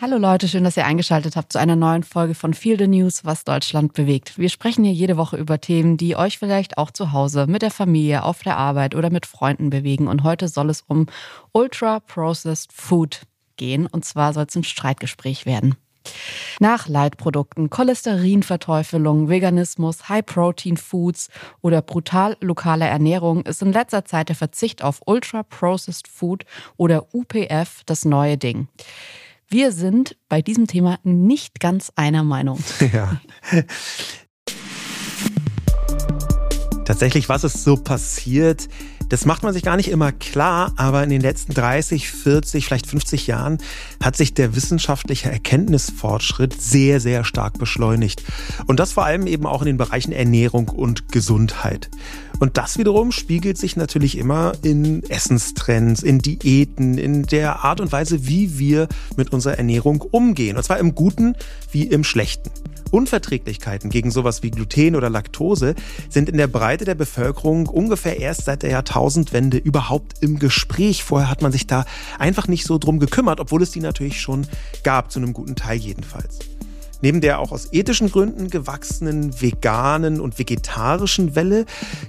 Hallo Leute, schön, dass ihr eingeschaltet habt zu einer neuen Folge von Feel the News, was Deutschland bewegt. Wir sprechen hier jede Woche über Themen, die euch vielleicht auch zu Hause, mit der Familie, auf der Arbeit oder mit Freunden bewegen. Und heute soll es um Ultra Processed Food gehen. Und zwar soll es ein Streitgespräch werden. Nach Leitprodukten, Cholesterinverteufelung, Veganismus, High-Protein-Foods oder brutal lokaler Ernährung ist in letzter Zeit der Verzicht auf Ultra-Processed Food oder UPF das neue Ding. Wir sind bei diesem Thema nicht ganz einer Meinung. Ja. Tatsächlich, was ist so passiert? Das macht man sich gar nicht immer klar, aber in den letzten 30, 40, vielleicht 50 Jahren hat sich der wissenschaftliche Erkenntnisfortschritt sehr, sehr stark beschleunigt. Und das vor allem eben auch in den Bereichen Ernährung und Gesundheit. Und das wiederum spiegelt sich natürlich immer in Essenstrends, in Diäten, in der Art und Weise, wie wir mit unserer Ernährung umgehen. Und zwar im Guten wie im Schlechten. Unverträglichkeiten gegen sowas wie Gluten oder Laktose sind in der Breite der Bevölkerung ungefähr erst seit der Jahrtausendwende überhaupt im Gespräch. Vorher hat man sich da einfach nicht so drum gekümmert, obwohl es die natürlich schon gab, zu einem guten Teil jedenfalls. Neben der auch aus ethischen Gründen gewachsenen veganen und vegetarischen Welle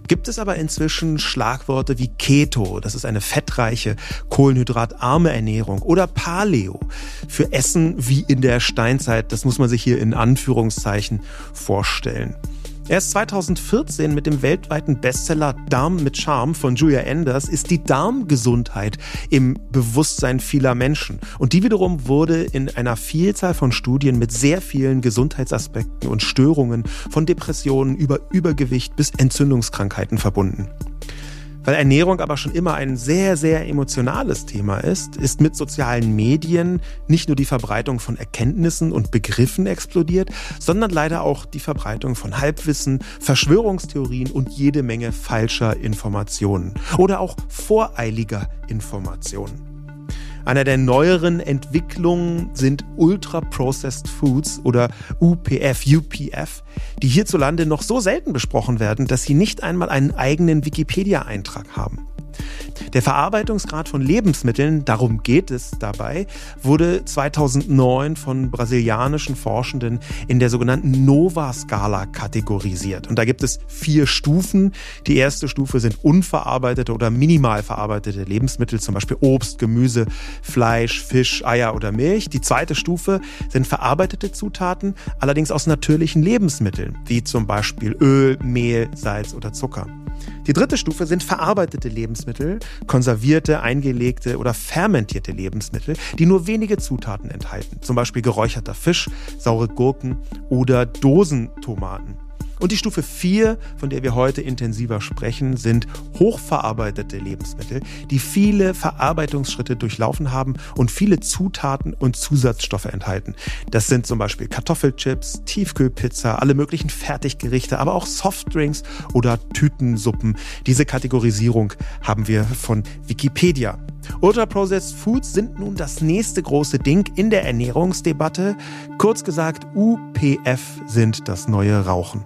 gibt es aber inzwischen Schlagworte wie Keto, das ist eine fettreiche, kohlenhydratarme Ernährung, oder Paleo für Essen wie in der Steinzeit, das muss man sich hier in Anführungszeichen vorstellen. Erst 2014 mit dem weltweiten Bestseller Darm mit Charme von Julia Enders ist die Darmgesundheit im Bewusstsein vieler Menschen. Und die wiederum wurde in einer Vielzahl von Studien mit sehr vielen Gesundheitsaspekten und Störungen von Depressionen über Übergewicht bis Entzündungskrankheiten verbunden. Weil Ernährung aber schon immer ein sehr, sehr emotionales Thema ist, ist mit sozialen Medien nicht nur die Verbreitung von Erkenntnissen und Begriffen explodiert, sondern leider auch die Verbreitung von Halbwissen, Verschwörungstheorien und jede Menge falscher Informationen oder auch voreiliger Informationen. Einer der neueren Entwicklungen sind Ultra-Processed Foods oder UPF, UPF, die hierzulande noch so selten besprochen werden, dass sie nicht einmal einen eigenen Wikipedia-Eintrag haben. Der Verarbeitungsgrad von Lebensmitteln, darum geht es dabei, wurde 2009 von brasilianischen Forschenden in der sogenannten Nova-Skala kategorisiert. Und da gibt es vier Stufen. Die erste Stufe sind unverarbeitete oder minimal verarbeitete Lebensmittel, zum Beispiel Obst, Gemüse, Fleisch, Fisch, Eier oder Milch. Die zweite Stufe sind verarbeitete Zutaten, allerdings aus natürlichen Lebensmitteln, wie zum Beispiel Öl, Mehl, Salz oder Zucker. Die dritte Stufe sind verarbeitete Lebensmittel, konservierte, eingelegte oder fermentierte Lebensmittel, die nur wenige Zutaten enthalten, zum Beispiel geräucherter Fisch, saure Gurken oder Dosentomaten. Und die Stufe 4, von der wir heute intensiver sprechen, sind hochverarbeitete Lebensmittel, die viele Verarbeitungsschritte durchlaufen haben und viele Zutaten und Zusatzstoffe enthalten. Das sind zum Beispiel Kartoffelchips, Tiefkühlpizza, alle möglichen Fertiggerichte, aber auch Softdrinks oder Tütensuppen. Diese Kategorisierung haben wir von Wikipedia. Ultra-Processed Foods sind nun das nächste große Ding in der Ernährungsdebatte. Kurz gesagt, UPF sind das neue Rauchen.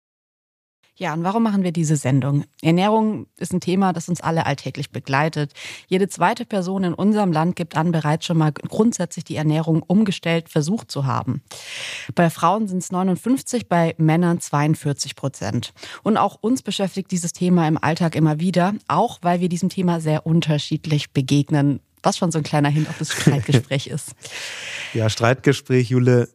Ja, und warum machen wir diese Sendung? Ernährung ist ein Thema, das uns alle alltäglich begleitet. Jede zweite Person in unserem Land gibt an, bereits schon mal grundsätzlich die Ernährung umgestellt versucht zu haben. Bei Frauen sind es 59, bei Männern 42 Prozent. Und auch uns beschäftigt dieses Thema im Alltag immer wieder, auch weil wir diesem Thema sehr unterschiedlich begegnen. Was schon so ein kleiner Hin auf das Streitgespräch ist. Ja, Streitgespräch, Jule.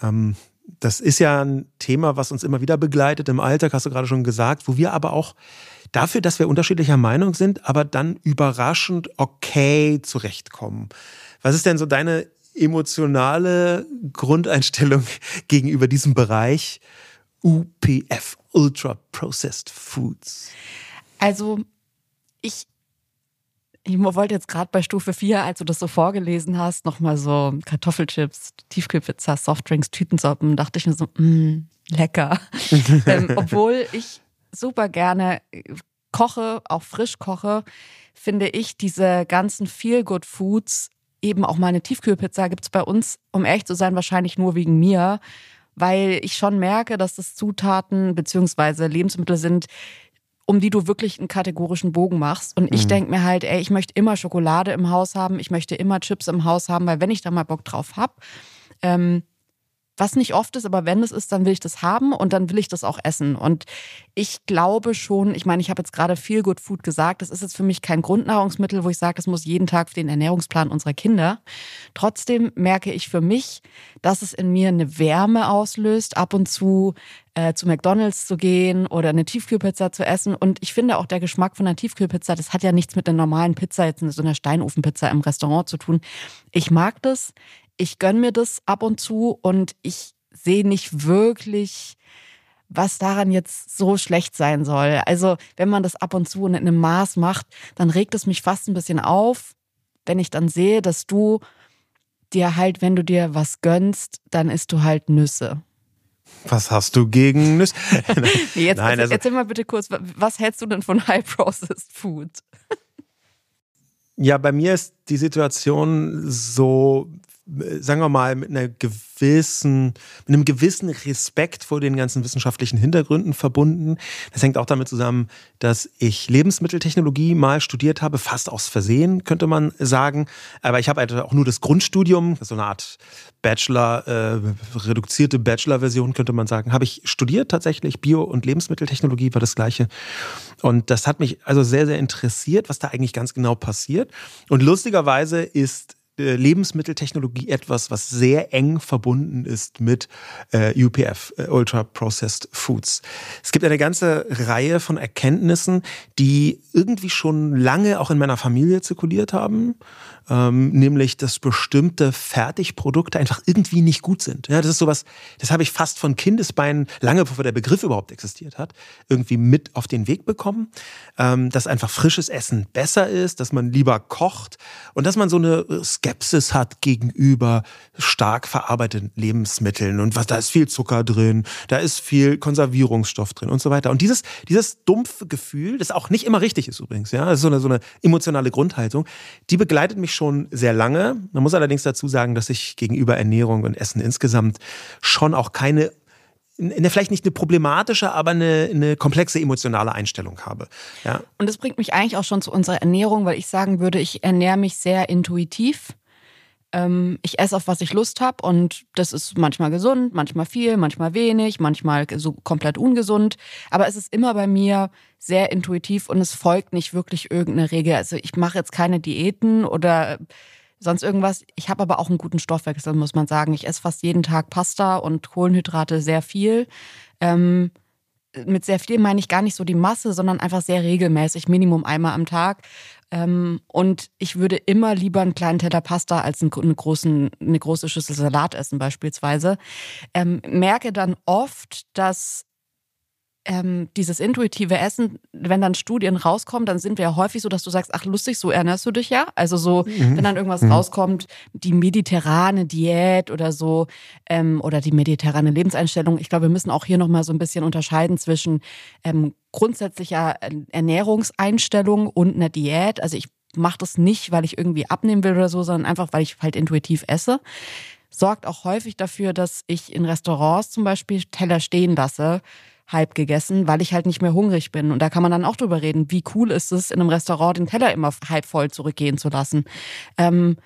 Ähm das ist ja ein Thema, was uns immer wieder begleitet im Alltag, hast du gerade schon gesagt, wo wir aber auch dafür, dass wir unterschiedlicher Meinung sind, aber dann überraschend okay zurechtkommen. Was ist denn so deine emotionale Grundeinstellung gegenüber diesem Bereich UPF, Ultra Processed Foods? Also ich ich wollte jetzt gerade bei Stufe 4, als du das so vorgelesen hast, nochmal so Kartoffelchips, Tiefkühlpizza, Softdrinks, Tütensoppen, dachte ich mir so, mh, lecker. ähm, obwohl ich super gerne koche, auch frisch koche, finde ich diese ganzen Feel-Good-Foods, eben auch mal eine Tiefkühlpizza gibt es bei uns, um ehrlich zu sein, wahrscheinlich nur wegen mir, weil ich schon merke, dass das Zutaten beziehungsweise Lebensmittel sind, um die du wirklich einen kategorischen Bogen machst. Und ich mhm. denke mir halt, ey, ich möchte immer Schokolade im Haus haben, ich möchte immer Chips im Haus haben, weil wenn ich da mal Bock drauf habe, ähm, was nicht oft ist, aber wenn es ist, dann will ich das haben und dann will ich das auch essen. Und ich glaube schon, ich meine, ich habe jetzt gerade viel Good Food gesagt, das ist jetzt für mich kein Grundnahrungsmittel, wo ich sage, das muss jeden Tag für den Ernährungsplan unserer Kinder. Trotzdem merke ich für mich, dass es in mir eine Wärme auslöst, ab und zu äh, zu McDonald's zu gehen oder eine Tiefkühlpizza zu essen. Und ich finde auch der Geschmack von einer Tiefkühlpizza, das hat ja nichts mit einer normalen Pizza, jetzt so einer Steinofenpizza im Restaurant zu tun. Ich mag das ich gönne mir das ab und zu und ich sehe nicht wirklich, was daran jetzt so schlecht sein soll. Also, wenn man das ab und zu in einem Maß macht, dann regt es mich fast ein bisschen auf, wenn ich dann sehe, dass du dir halt, wenn du dir was gönnst, dann isst du halt Nüsse. Was hast du gegen Nüsse? nee, jetzt Nein, also, erzähl mal bitte kurz, was hältst du denn von High-Processed Food? Ja, bei mir ist die Situation so, sagen wir mal, mit einer gewissen, mit einem gewissen Respekt vor den ganzen wissenschaftlichen Hintergründen verbunden. Das hängt auch damit zusammen, dass ich Lebensmitteltechnologie mal studiert habe, fast aus Versehen, könnte man sagen. Aber ich habe halt auch nur das Grundstudium, so eine Art Bachelor, äh, reduzierte Bachelor-Version, könnte man sagen, habe ich studiert tatsächlich. Bio- und Lebensmitteltechnologie war das Gleiche. Und das hat mich also sehr, sehr interessiert, was da eigentlich ganz genau passiert. Und lustigerweise ist Lebensmitteltechnologie etwas, was sehr eng verbunden ist mit äh, UPF, äh, Ultra Processed Foods. Es gibt eine ganze Reihe von Erkenntnissen, die irgendwie schon lange auch in meiner Familie zirkuliert haben ähm, nämlich dass bestimmte Fertigprodukte einfach irgendwie nicht gut sind. Ja, das ist sowas, das habe ich fast von Kindesbeinen, lange bevor der Begriff überhaupt existiert hat, irgendwie mit auf den Weg bekommen, ähm, dass einfach frisches Essen besser ist, dass man lieber kocht und dass man so eine Skepsis hat gegenüber stark verarbeiteten Lebensmitteln und was da ist viel Zucker drin, da ist viel Konservierungsstoff drin und so weiter. Und dieses, dieses dumpfe Gefühl, das auch nicht immer richtig ist übrigens, ja, das ist so eine, so eine emotionale Grundhaltung, die begleitet mich schon sehr lange. Man muss allerdings dazu sagen, dass ich gegenüber Ernährung und Essen insgesamt schon auch keine eine, vielleicht nicht eine problematische, aber eine, eine komplexe emotionale Einstellung habe. Ja. Und das bringt mich eigentlich auch schon zu unserer Ernährung, weil ich sagen würde, ich ernähre mich sehr intuitiv. Ähm, ich esse auf was ich Lust habe und das ist manchmal gesund, manchmal viel, manchmal wenig, manchmal so komplett ungesund. Aber es ist immer bei mir sehr intuitiv und es folgt nicht wirklich irgendeine Regel. Also ich mache jetzt keine Diäten oder sonst irgendwas. Ich habe aber auch einen guten Stoffwechsel, muss man sagen. Ich esse fast jeden Tag Pasta und Kohlenhydrate sehr viel. Ähm, mit sehr viel meine ich gar nicht so die Masse, sondern einfach sehr regelmäßig, Minimum einmal am Tag. Ähm, und ich würde immer lieber einen kleinen Teller Pasta als einen, einen großen, eine große Schüssel Salat essen beispielsweise. Ähm, merke dann oft, dass ähm, dieses intuitive Essen, wenn dann Studien rauskommen, dann sind wir ja häufig so, dass du sagst, ach lustig, so ernährst du dich ja. Also so, mhm. wenn dann irgendwas mhm. rauskommt, die mediterrane Diät oder so ähm, oder die mediterrane Lebenseinstellung. Ich glaube, wir müssen auch hier nochmal so ein bisschen unterscheiden zwischen ähm, grundsätzlicher Ernährungseinstellung und einer Diät. Also ich mache das nicht, weil ich irgendwie abnehmen will oder so, sondern einfach, weil ich halt intuitiv esse sorgt auch häufig dafür, dass ich in Restaurants zum Beispiel Teller stehen lasse, halb gegessen, weil ich halt nicht mehr hungrig bin. Und da kann man dann auch drüber reden, wie cool ist es, in einem Restaurant den Teller immer halb voll zurückgehen zu lassen. Ähm,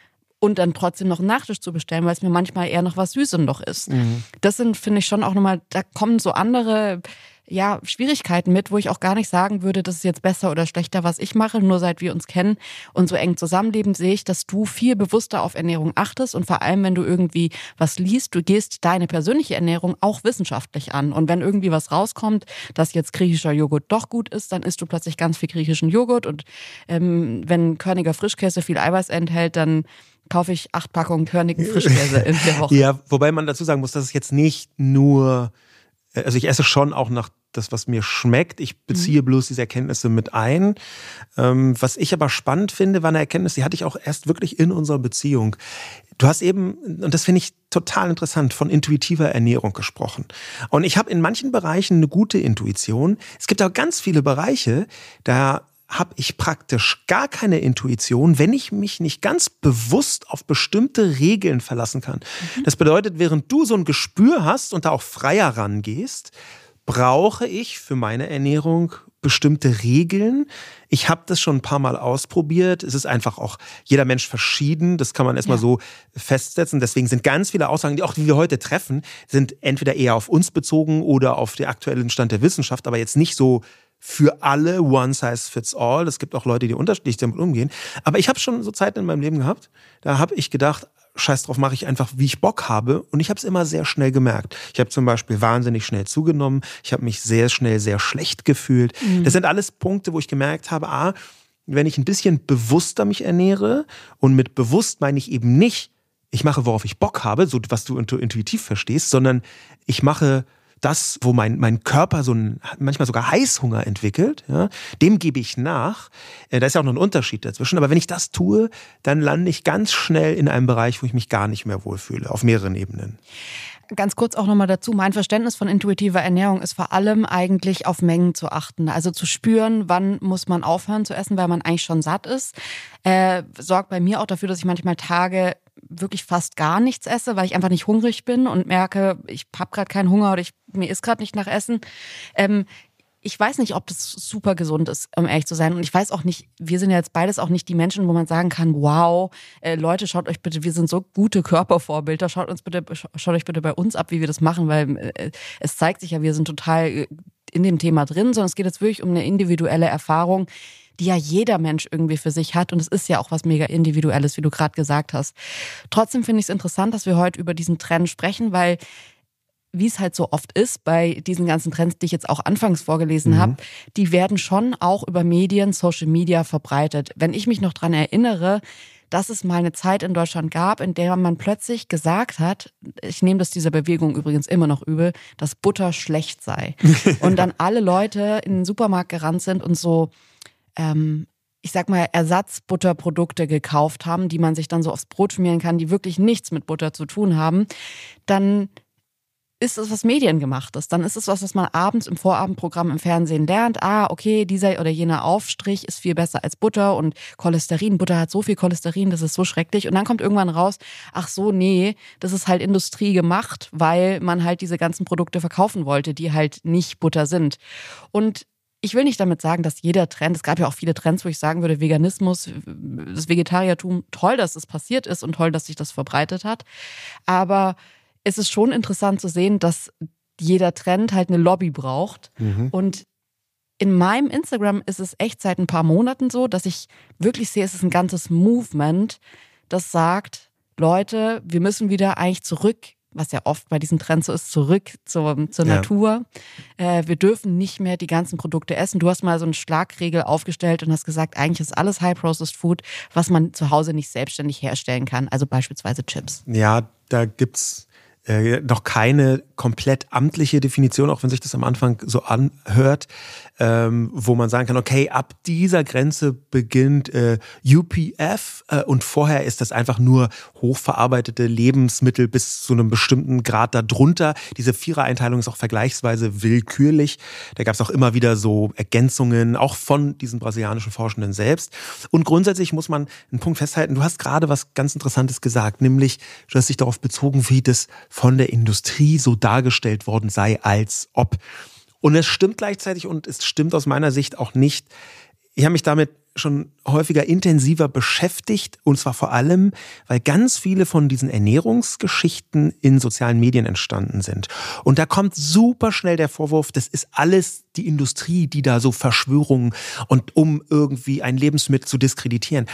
und dann trotzdem noch einen Nachtisch zu bestellen, weil es mir manchmal eher noch was Süßem noch ist. Mhm. Das sind, finde ich, schon auch nochmal, da kommen so andere ja, Schwierigkeiten mit, wo ich auch gar nicht sagen würde, das ist jetzt besser oder schlechter, was ich mache. Nur seit wir uns kennen und so eng zusammenleben, sehe ich, dass du viel bewusster auf Ernährung achtest und vor allem, wenn du irgendwie was liest, du gehst deine persönliche Ernährung auch wissenschaftlich an. Und wenn irgendwie was rauskommt, dass jetzt griechischer Joghurt doch gut ist, dann isst du plötzlich ganz viel griechischen Joghurt. Und ähm, wenn Körniger Frischkäse viel Eiweiß enthält, dann kaufe ich acht Packungen Körnigen Frischkäse in der Woche. Ja, wobei man dazu sagen muss, dass es jetzt nicht nur äh, also ich esse schon auch nach das, was mir schmeckt. Ich beziehe mhm. bloß diese Erkenntnisse mit ein. Ähm, was ich aber spannend finde, war eine Erkenntnis, die hatte ich auch erst wirklich in unserer Beziehung. Du hast eben, und das finde ich total interessant, von intuitiver Ernährung gesprochen. Und ich habe in manchen Bereichen eine gute Intuition. Es gibt auch ganz viele Bereiche, da habe ich praktisch gar keine Intuition, wenn ich mich nicht ganz bewusst auf bestimmte Regeln verlassen kann. Mhm. Das bedeutet, während du so ein Gespür hast und da auch freier rangehst, brauche ich für meine Ernährung bestimmte Regeln. Ich habe das schon ein paar Mal ausprobiert. Es ist einfach auch jeder Mensch verschieden. Das kann man erstmal ja. so festsetzen. Deswegen sind ganz viele Aussagen, die auch die wir heute treffen, sind entweder eher auf uns bezogen oder auf den aktuellen Stand der Wissenschaft, aber jetzt nicht so für alle one size fits all. Es gibt auch Leute, die unterschiedlich damit umgehen. Aber ich habe schon so Zeiten in meinem Leben gehabt, da habe ich gedacht, scheiß drauf, mache ich einfach, wie ich Bock habe. Und ich habe es immer sehr schnell gemerkt. Ich habe zum Beispiel wahnsinnig schnell zugenommen. Ich habe mich sehr schnell sehr schlecht gefühlt. Mhm. Das sind alles Punkte, wo ich gemerkt habe, ah, wenn ich ein bisschen bewusster mich ernähre und mit bewusst meine ich eben nicht, ich mache, worauf ich Bock habe, so was du intuitiv verstehst, sondern ich mache das, wo mein, mein Körper so ein, manchmal sogar Heißhunger entwickelt, ja, dem gebe ich nach. Äh, da ist ja auch noch ein Unterschied dazwischen. Aber wenn ich das tue, dann lande ich ganz schnell in einem Bereich, wo ich mich gar nicht mehr wohlfühle, auf mehreren Ebenen. Ganz kurz auch nochmal dazu. Mein Verständnis von intuitiver Ernährung ist vor allem eigentlich auf Mengen zu achten. Also zu spüren, wann muss man aufhören zu essen, weil man eigentlich schon satt ist. Äh, sorgt bei mir auch dafür, dass ich manchmal Tage wirklich fast gar nichts esse, weil ich einfach nicht hungrig bin und merke, ich habe gerade keinen Hunger oder ich, mir ist gerade nicht nach Essen. Ähm, ich weiß nicht, ob das super gesund ist, um ehrlich zu sein. Und ich weiß auch nicht, wir sind ja jetzt beides auch nicht die Menschen, wo man sagen kann, wow, äh, Leute, schaut euch bitte, wir sind so gute Körpervorbilder, schaut uns bitte, schaut euch bitte bei uns ab, wie wir das machen, weil äh, es zeigt sich ja, wir sind total äh, in dem Thema drin, sondern es geht jetzt wirklich um eine individuelle Erfahrung die ja jeder Mensch irgendwie für sich hat. Und es ist ja auch was mega Individuelles, wie du gerade gesagt hast. Trotzdem finde ich es interessant, dass wir heute über diesen Trend sprechen, weil wie es halt so oft ist bei diesen ganzen Trends, die ich jetzt auch anfangs vorgelesen mhm. habe, die werden schon auch über Medien, Social Media verbreitet. Wenn ich mich noch dran erinnere, dass es mal eine Zeit in Deutschland gab, in der man plötzlich gesagt hat, ich nehme das dieser Bewegung übrigens immer noch übel, dass Butter schlecht sei. und dann alle Leute in den Supermarkt gerannt sind und so ähm, ich sag mal, Ersatzbutterprodukte gekauft haben, die man sich dann so aufs Brot schmieren kann, die wirklich nichts mit Butter zu tun haben, dann ist es was Mediengemachtes. Dann ist es was, was man abends im Vorabendprogramm im Fernsehen lernt. Ah, okay, dieser oder jener Aufstrich ist viel besser als Butter und Cholesterin. Butter hat so viel Cholesterin, das ist so schrecklich. Und dann kommt irgendwann raus, ach so, nee, das ist halt Industrie gemacht, weil man halt diese ganzen Produkte verkaufen wollte, die halt nicht Butter sind. Und ich will nicht damit sagen, dass jeder Trend, es gab ja auch viele Trends, wo ich sagen würde, Veganismus, das Vegetariertum, toll, dass es passiert ist und toll, dass sich das verbreitet hat. Aber es ist schon interessant zu sehen, dass jeder Trend halt eine Lobby braucht. Mhm. Und in meinem Instagram ist es echt seit ein paar Monaten so, dass ich wirklich sehe, es ist ein ganzes Movement, das sagt, Leute, wir müssen wieder eigentlich zurück, was ja oft bei diesen Trends so ist, zurück zur, zur ja. Natur. Äh, wir dürfen nicht mehr die ganzen Produkte essen. Du hast mal so eine Schlagregel aufgestellt und hast gesagt, eigentlich ist alles High-Processed Food, was man zu Hause nicht selbstständig herstellen kann. Also beispielsweise Chips. Ja, da gibt's äh, noch keine komplett amtliche Definition, auch wenn sich das am Anfang so anhört, ähm, wo man sagen kann, okay, ab dieser Grenze beginnt äh, UPF äh, und vorher ist das einfach nur hochverarbeitete Lebensmittel bis zu einem bestimmten Grad darunter. Diese Vierer-Einteilung ist auch vergleichsweise willkürlich. Da gab es auch immer wieder so Ergänzungen, auch von diesen brasilianischen Forschenden selbst. Und grundsätzlich muss man einen Punkt festhalten, du hast gerade was ganz Interessantes gesagt, nämlich du hast dich darauf bezogen, wie das von der Industrie so dargestellt worden sei, als ob. Und es stimmt gleichzeitig und es stimmt aus meiner Sicht auch nicht. Ich habe mich damit schon häufiger intensiver beschäftigt und zwar vor allem, weil ganz viele von diesen Ernährungsgeschichten in sozialen Medien entstanden sind. Und da kommt super schnell der Vorwurf, das ist alles die Industrie, die da so Verschwörungen und um irgendwie ein Lebensmittel zu diskreditieren.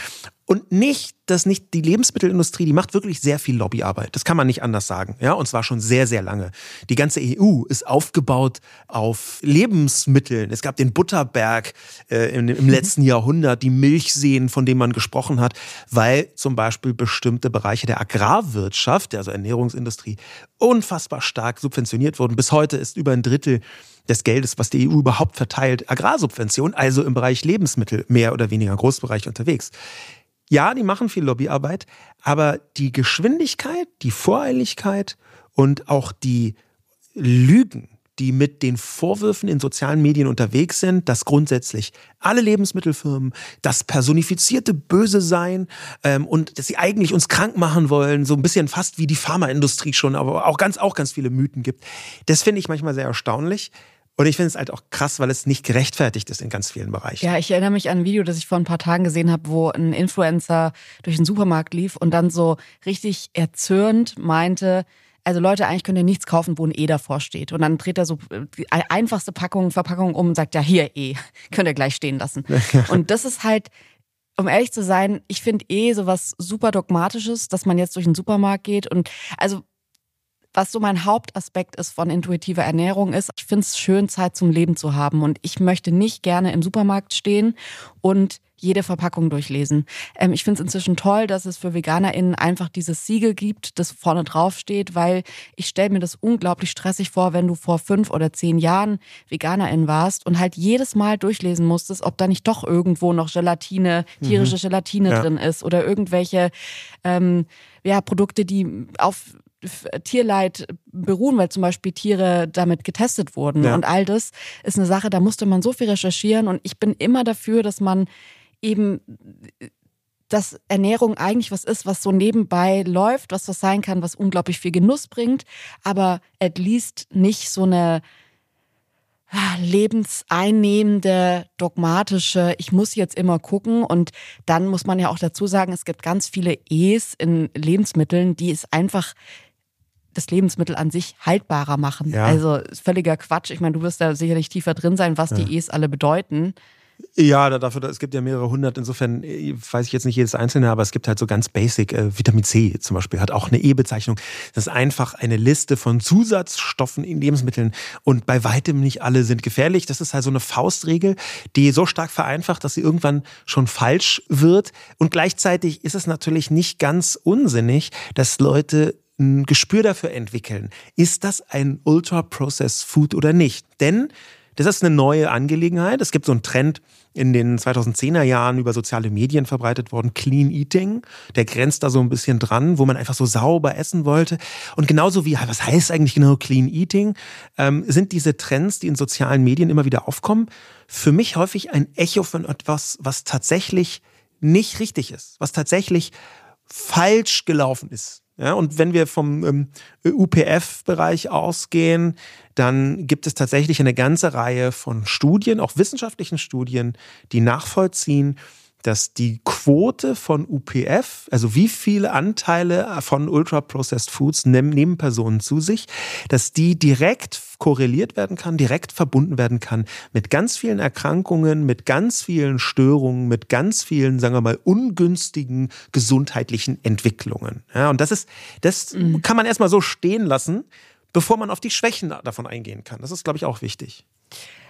Und nicht, dass nicht die Lebensmittelindustrie, die macht wirklich sehr viel Lobbyarbeit. Das kann man nicht anders sagen. Ja, und zwar schon sehr, sehr lange. Die ganze EU ist aufgebaut auf Lebensmitteln. Es gab den Butterberg äh, im, im letzten Jahrhundert, die Milchseen, von denen man gesprochen hat, weil zum Beispiel bestimmte Bereiche der Agrarwirtschaft, also Ernährungsindustrie, unfassbar stark subventioniert wurden. Bis heute ist über ein Drittel des Geldes, was die EU überhaupt verteilt, Agrarsubvention, also im Bereich Lebensmittel mehr oder weniger Großbereich unterwegs. Ja, die machen viel Lobbyarbeit, aber die Geschwindigkeit, die Voreiligkeit und auch die Lügen, die mit den Vorwürfen in sozialen Medien unterwegs sind, dass grundsätzlich alle Lebensmittelfirmen das personifizierte Böse sein ähm, und dass sie eigentlich uns krank machen wollen, so ein bisschen fast wie die Pharmaindustrie schon, aber auch ganz, auch ganz viele Mythen gibt. Das finde ich manchmal sehr erstaunlich. Und ich finde es halt auch krass, weil es nicht gerechtfertigt ist in ganz vielen Bereichen. Ja, ich erinnere mich an ein Video, das ich vor ein paar Tagen gesehen habe, wo ein Influencer durch den Supermarkt lief und dann so richtig erzürnt meinte, also Leute, eigentlich könnt ihr nichts kaufen, wo ein E davor steht. Und dann dreht er so die einfachste Packung, Verpackung um und sagt, ja, hier E, könnt ihr gleich stehen lassen. und das ist halt, um ehrlich zu sein, ich finde eh sowas super dogmatisches, dass man jetzt durch den Supermarkt geht und also was so mein Hauptaspekt ist von intuitiver Ernährung ist, ich finde es schön, Zeit zum Leben zu haben. Und ich möchte nicht gerne im Supermarkt stehen und jede Verpackung durchlesen. Ähm, ich finde es inzwischen toll, dass es für VeganerInnen einfach dieses Siegel gibt, das vorne drauf steht, weil ich stelle mir das unglaublich stressig vor, wenn du vor fünf oder zehn Jahren VeganerIn warst und halt jedes Mal durchlesen musstest, ob da nicht doch irgendwo noch Gelatine, tierische mhm. Gelatine ja. drin ist oder irgendwelche ähm, ja, Produkte, die auf Tierleid beruhen, weil zum Beispiel Tiere damit getestet wurden. Ja. Und all das ist eine Sache, da musste man so viel recherchieren. Und ich bin immer dafür, dass man eben dass Ernährung eigentlich was ist, was so nebenbei läuft, was was sein kann, was unglaublich viel Genuss bringt, aber at least nicht so eine ah, lebenseinnehmende, dogmatische, ich muss jetzt immer gucken. Und dann muss man ja auch dazu sagen, es gibt ganz viele E's in Lebensmitteln, die es einfach das Lebensmittel an sich haltbarer machen. Ja. Also völliger Quatsch. Ich meine, du wirst da sicherlich tiefer drin sein, was ja. die E's alle bedeuten. Ja, dafür, es gibt ja mehrere hundert. Insofern äh, weiß ich jetzt nicht jedes einzelne, aber es gibt halt so ganz basic. Äh, Vitamin C zum Beispiel hat auch eine E-Bezeichnung. Das ist einfach eine Liste von Zusatzstoffen in Lebensmitteln und bei weitem nicht alle sind gefährlich. Das ist halt so eine Faustregel, die so stark vereinfacht, dass sie irgendwann schon falsch wird. Und gleichzeitig ist es natürlich nicht ganz unsinnig, dass Leute ein Gespür dafür entwickeln. Ist das ein Ultra-Processed Food oder nicht? Denn Das ist eine neue Angelegenheit. Es gibt so einen Trend in den 2010er Jahren über soziale Medien verbreitet worden, Clean Eating. Der grenzt da so ein bisschen dran, wo man einfach so sauber essen wollte. Und genauso wie, was heißt eigentlich genau Clean Eating, ähm, sind diese Trends, die in sozialen Medien immer wieder aufkommen, für mich häufig ein Echo von etwas, was tatsächlich nicht richtig ist, was tatsächlich falsch gelaufen ist. Ja, und wenn wir vom ähm, UPF-Bereich ausgehen, dann gibt es tatsächlich eine ganze Reihe von Studien, auch wissenschaftlichen Studien, die nachvollziehen, dass die Quote von UPF, also wie viele Anteile von Ultra-Processed Foods nehmen Personen zu sich, dass die direkt korreliert werden kann, direkt verbunden werden kann mit ganz vielen Erkrankungen, mit ganz vielen Störungen, mit ganz vielen, sagen wir mal, ungünstigen gesundheitlichen Entwicklungen. Ja, und das ist, das mhm. kann man erstmal so stehen lassen, bevor man auf die Schwächen davon eingehen kann. Das ist, glaube ich, auch wichtig.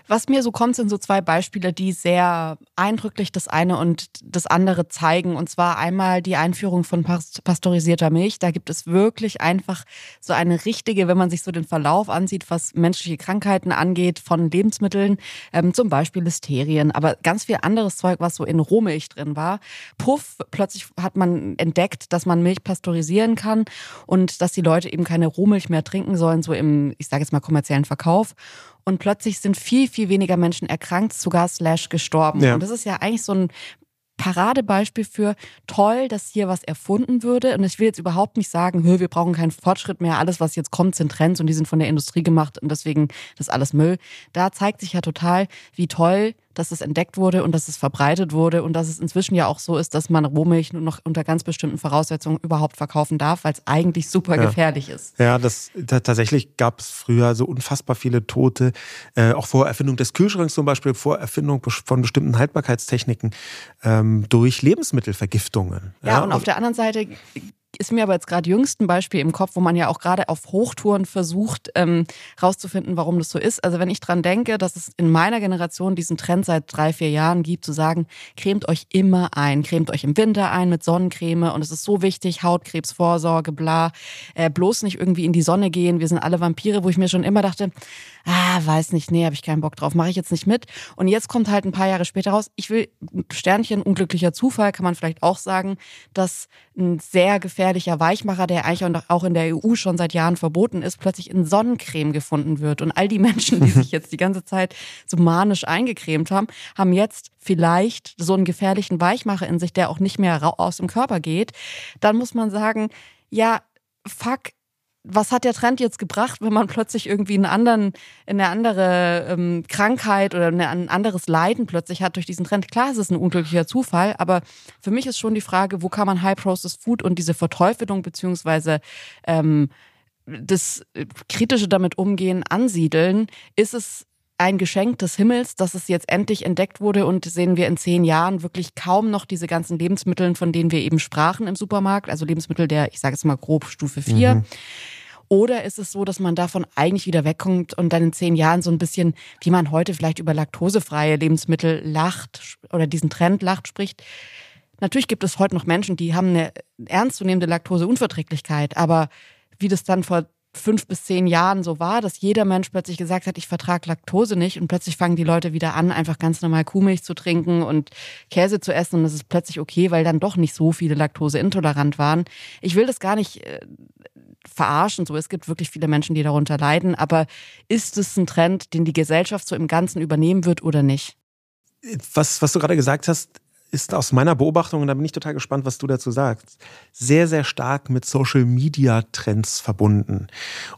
Was mir so kommt, sind so zwei Beispiele, die sehr eindrücklich das eine und das andere zeigen. Und zwar einmal die Einführung von pasteurisierter Milch. Da gibt es wirklich einfach so eine richtige, wenn man sich so den Verlauf ansieht, was menschliche Krankheiten angeht von Lebensmitteln, ähm, zum Beispiel Listerien, aber ganz viel anderes Zeug, was so in Rohmilch drin war. Puff, plötzlich hat man entdeckt, dass man Milch pasteurisieren kann und dass die Leute eben keine Rohmilch mehr trinken sollen, so im, ich sage jetzt mal, kommerziellen Verkauf und plötzlich sind viel, viel weniger Menschen erkrankt, sogar slash gestorben. Ja. Und das ist ja eigentlich so ein Paradebeispiel für toll, dass hier was erfunden würde. Und ich will jetzt überhaupt nicht sagen, wir brauchen keinen Fortschritt mehr. Alles, was jetzt kommt, sind Trends und die sind von der Industrie gemacht und deswegen das alles Müll. Da zeigt sich ja total, wie toll dass es entdeckt wurde und dass es verbreitet wurde und dass es inzwischen ja auch so ist, dass man Rohmilch nur noch unter ganz bestimmten Voraussetzungen überhaupt verkaufen darf, weil es eigentlich super ja. gefährlich ist. Ja, das tatsächlich gab es früher so unfassbar viele Tote, äh, auch vor Erfindung des Kühlschranks zum Beispiel, vor Erfindung von bestimmten Haltbarkeitstechniken ähm, durch Lebensmittelvergiftungen. Ja, ja und, und auf der anderen Seite ist mir aber jetzt gerade jüngst ein Beispiel im Kopf, wo man ja auch gerade auf Hochtouren versucht, ähm, rauszufinden, warum das so ist. Also wenn ich dran denke, dass es in meiner Generation diesen Trend seit drei, vier Jahren gibt, zu sagen, cremt euch immer ein, cremt euch im Winter ein mit Sonnencreme und es ist so wichtig, Hautkrebsvorsorge, bla, äh, bloß nicht irgendwie in die Sonne gehen, wir sind alle Vampire, wo ich mir schon immer dachte, ah, weiß nicht, nee, habe ich keinen Bock drauf, mache ich jetzt nicht mit. Und jetzt kommt halt ein paar Jahre später raus, ich will, Sternchen, unglücklicher Zufall, kann man vielleicht auch sagen, dass ein sehr gefährlicher Weichmacher, der eigentlich auch in der EU schon seit Jahren verboten ist, plötzlich in Sonnencreme gefunden wird. Und all die Menschen, die sich jetzt die ganze Zeit so manisch eingecremt haben, haben jetzt vielleicht so einen gefährlichen Weichmacher in sich, der auch nicht mehr aus dem Körper geht. Dann muss man sagen, ja, fuck, was hat der Trend jetzt gebracht, wenn man plötzlich irgendwie einen anderen, eine andere ähm, Krankheit oder ein anderes Leiden plötzlich hat durch diesen Trend? Klar, es ist ein unglücklicher Zufall, aber für mich ist schon die Frage, wo kann man High-Processed Food und diese Verteufelung beziehungsweise ähm, das äh, kritische damit umgehen ansiedeln? Ist es ein Geschenk des Himmels, dass es jetzt endlich entdeckt wurde und sehen wir in zehn Jahren wirklich kaum noch diese ganzen Lebensmittel, von denen wir eben sprachen im Supermarkt, also Lebensmittel der, ich sage jetzt mal grob Stufe 4. Mhm. Oder ist es so, dass man davon eigentlich wieder wegkommt und dann in zehn Jahren so ein bisschen, wie man heute vielleicht über laktosefreie Lebensmittel lacht oder diesen Trend lacht, spricht? Natürlich gibt es heute noch Menschen, die haben eine ernstzunehmende Laktoseunverträglichkeit, aber wie das dann vor fünf bis zehn Jahren so war, dass jeder Mensch plötzlich gesagt hat, ich vertrage Laktose nicht und plötzlich fangen die Leute wieder an, einfach ganz normal Kuhmilch zu trinken und Käse zu essen und das ist plötzlich okay, weil dann doch nicht so viele Laktose intolerant waren. Ich will das gar nicht äh, verarschen, so es gibt wirklich viele Menschen, die darunter leiden, aber ist es ein Trend, den die Gesellschaft so im Ganzen übernehmen wird oder nicht? Was, was du gerade gesagt hast, ist aus meiner Beobachtung, und da bin ich total gespannt, was du dazu sagst, sehr, sehr stark mit Social Media Trends verbunden.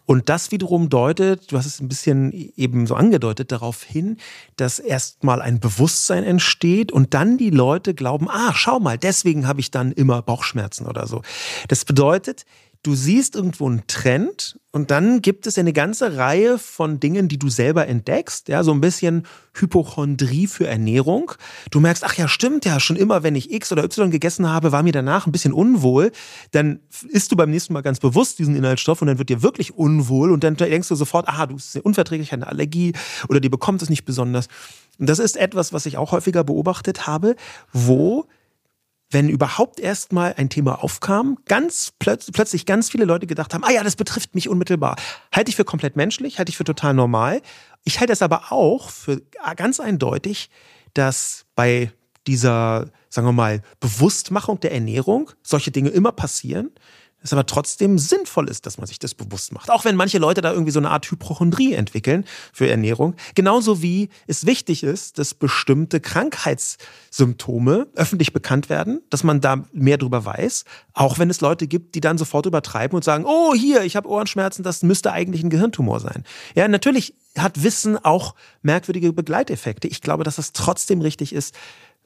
Und das wiederum deutet, du hast es ein bisschen eben so angedeutet, darauf hin, dass erstmal ein Bewusstsein entsteht und dann die Leute glauben, ah, schau mal, deswegen habe ich dann immer Bauchschmerzen oder so. Das bedeutet, du siehst irgendwo einen Trend und dann gibt es eine ganze Reihe von Dingen, die du selber entdeckst, ja, so ein bisschen Hypochondrie für Ernährung. Du merkst, ach ja, stimmt ja, schon immer, wenn ich X oder Y gegessen habe, war mir danach ein bisschen unwohl. Dann isst du beim nächsten Mal ganz bewusst diesen Inhaltsstoff und dann wird dir wirklich unwohl und dann denkst du sofort, aha, du bist unverträglich, eine Allergie oder dir bekommt es nicht besonders. Und das ist etwas, was ich auch häufiger beobachtet habe, wo wenn überhaupt erst mal ein Thema aufkam, ganz plötz plötzlich ganz viele Leute gedacht haben, ah ja, das betrifft mich unmittelbar. Halte ich für komplett menschlich, halte ich für total normal. Ich halte es aber auch für ganz eindeutig, dass bei dieser, sagen wir mal, Bewusstmachung der Ernährung solche Dinge immer passieren es aber trotzdem sinnvoll ist, dass man sich das bewusst macht. Auch wenn manche Leute da irgendwie so eine Art Hypochondrie entwickeln für Ernährung. Genauso wie es wichtig ist, dass bestimmte Krankheitssymptome öffentlich bekannt werden, dass man da mehr drüber weiß. Auch wenn es Leute gibt, die dann sofort übertreiben und sagen, oh, hier, ich habe Ohrenschmerzen, das müsste eigentlich ein Gehirntumor sein. Ja, natürlich hat Wissen auch merkwürdige Begleiteffekte. Ich glaube, dass es trotzdem richtig ist,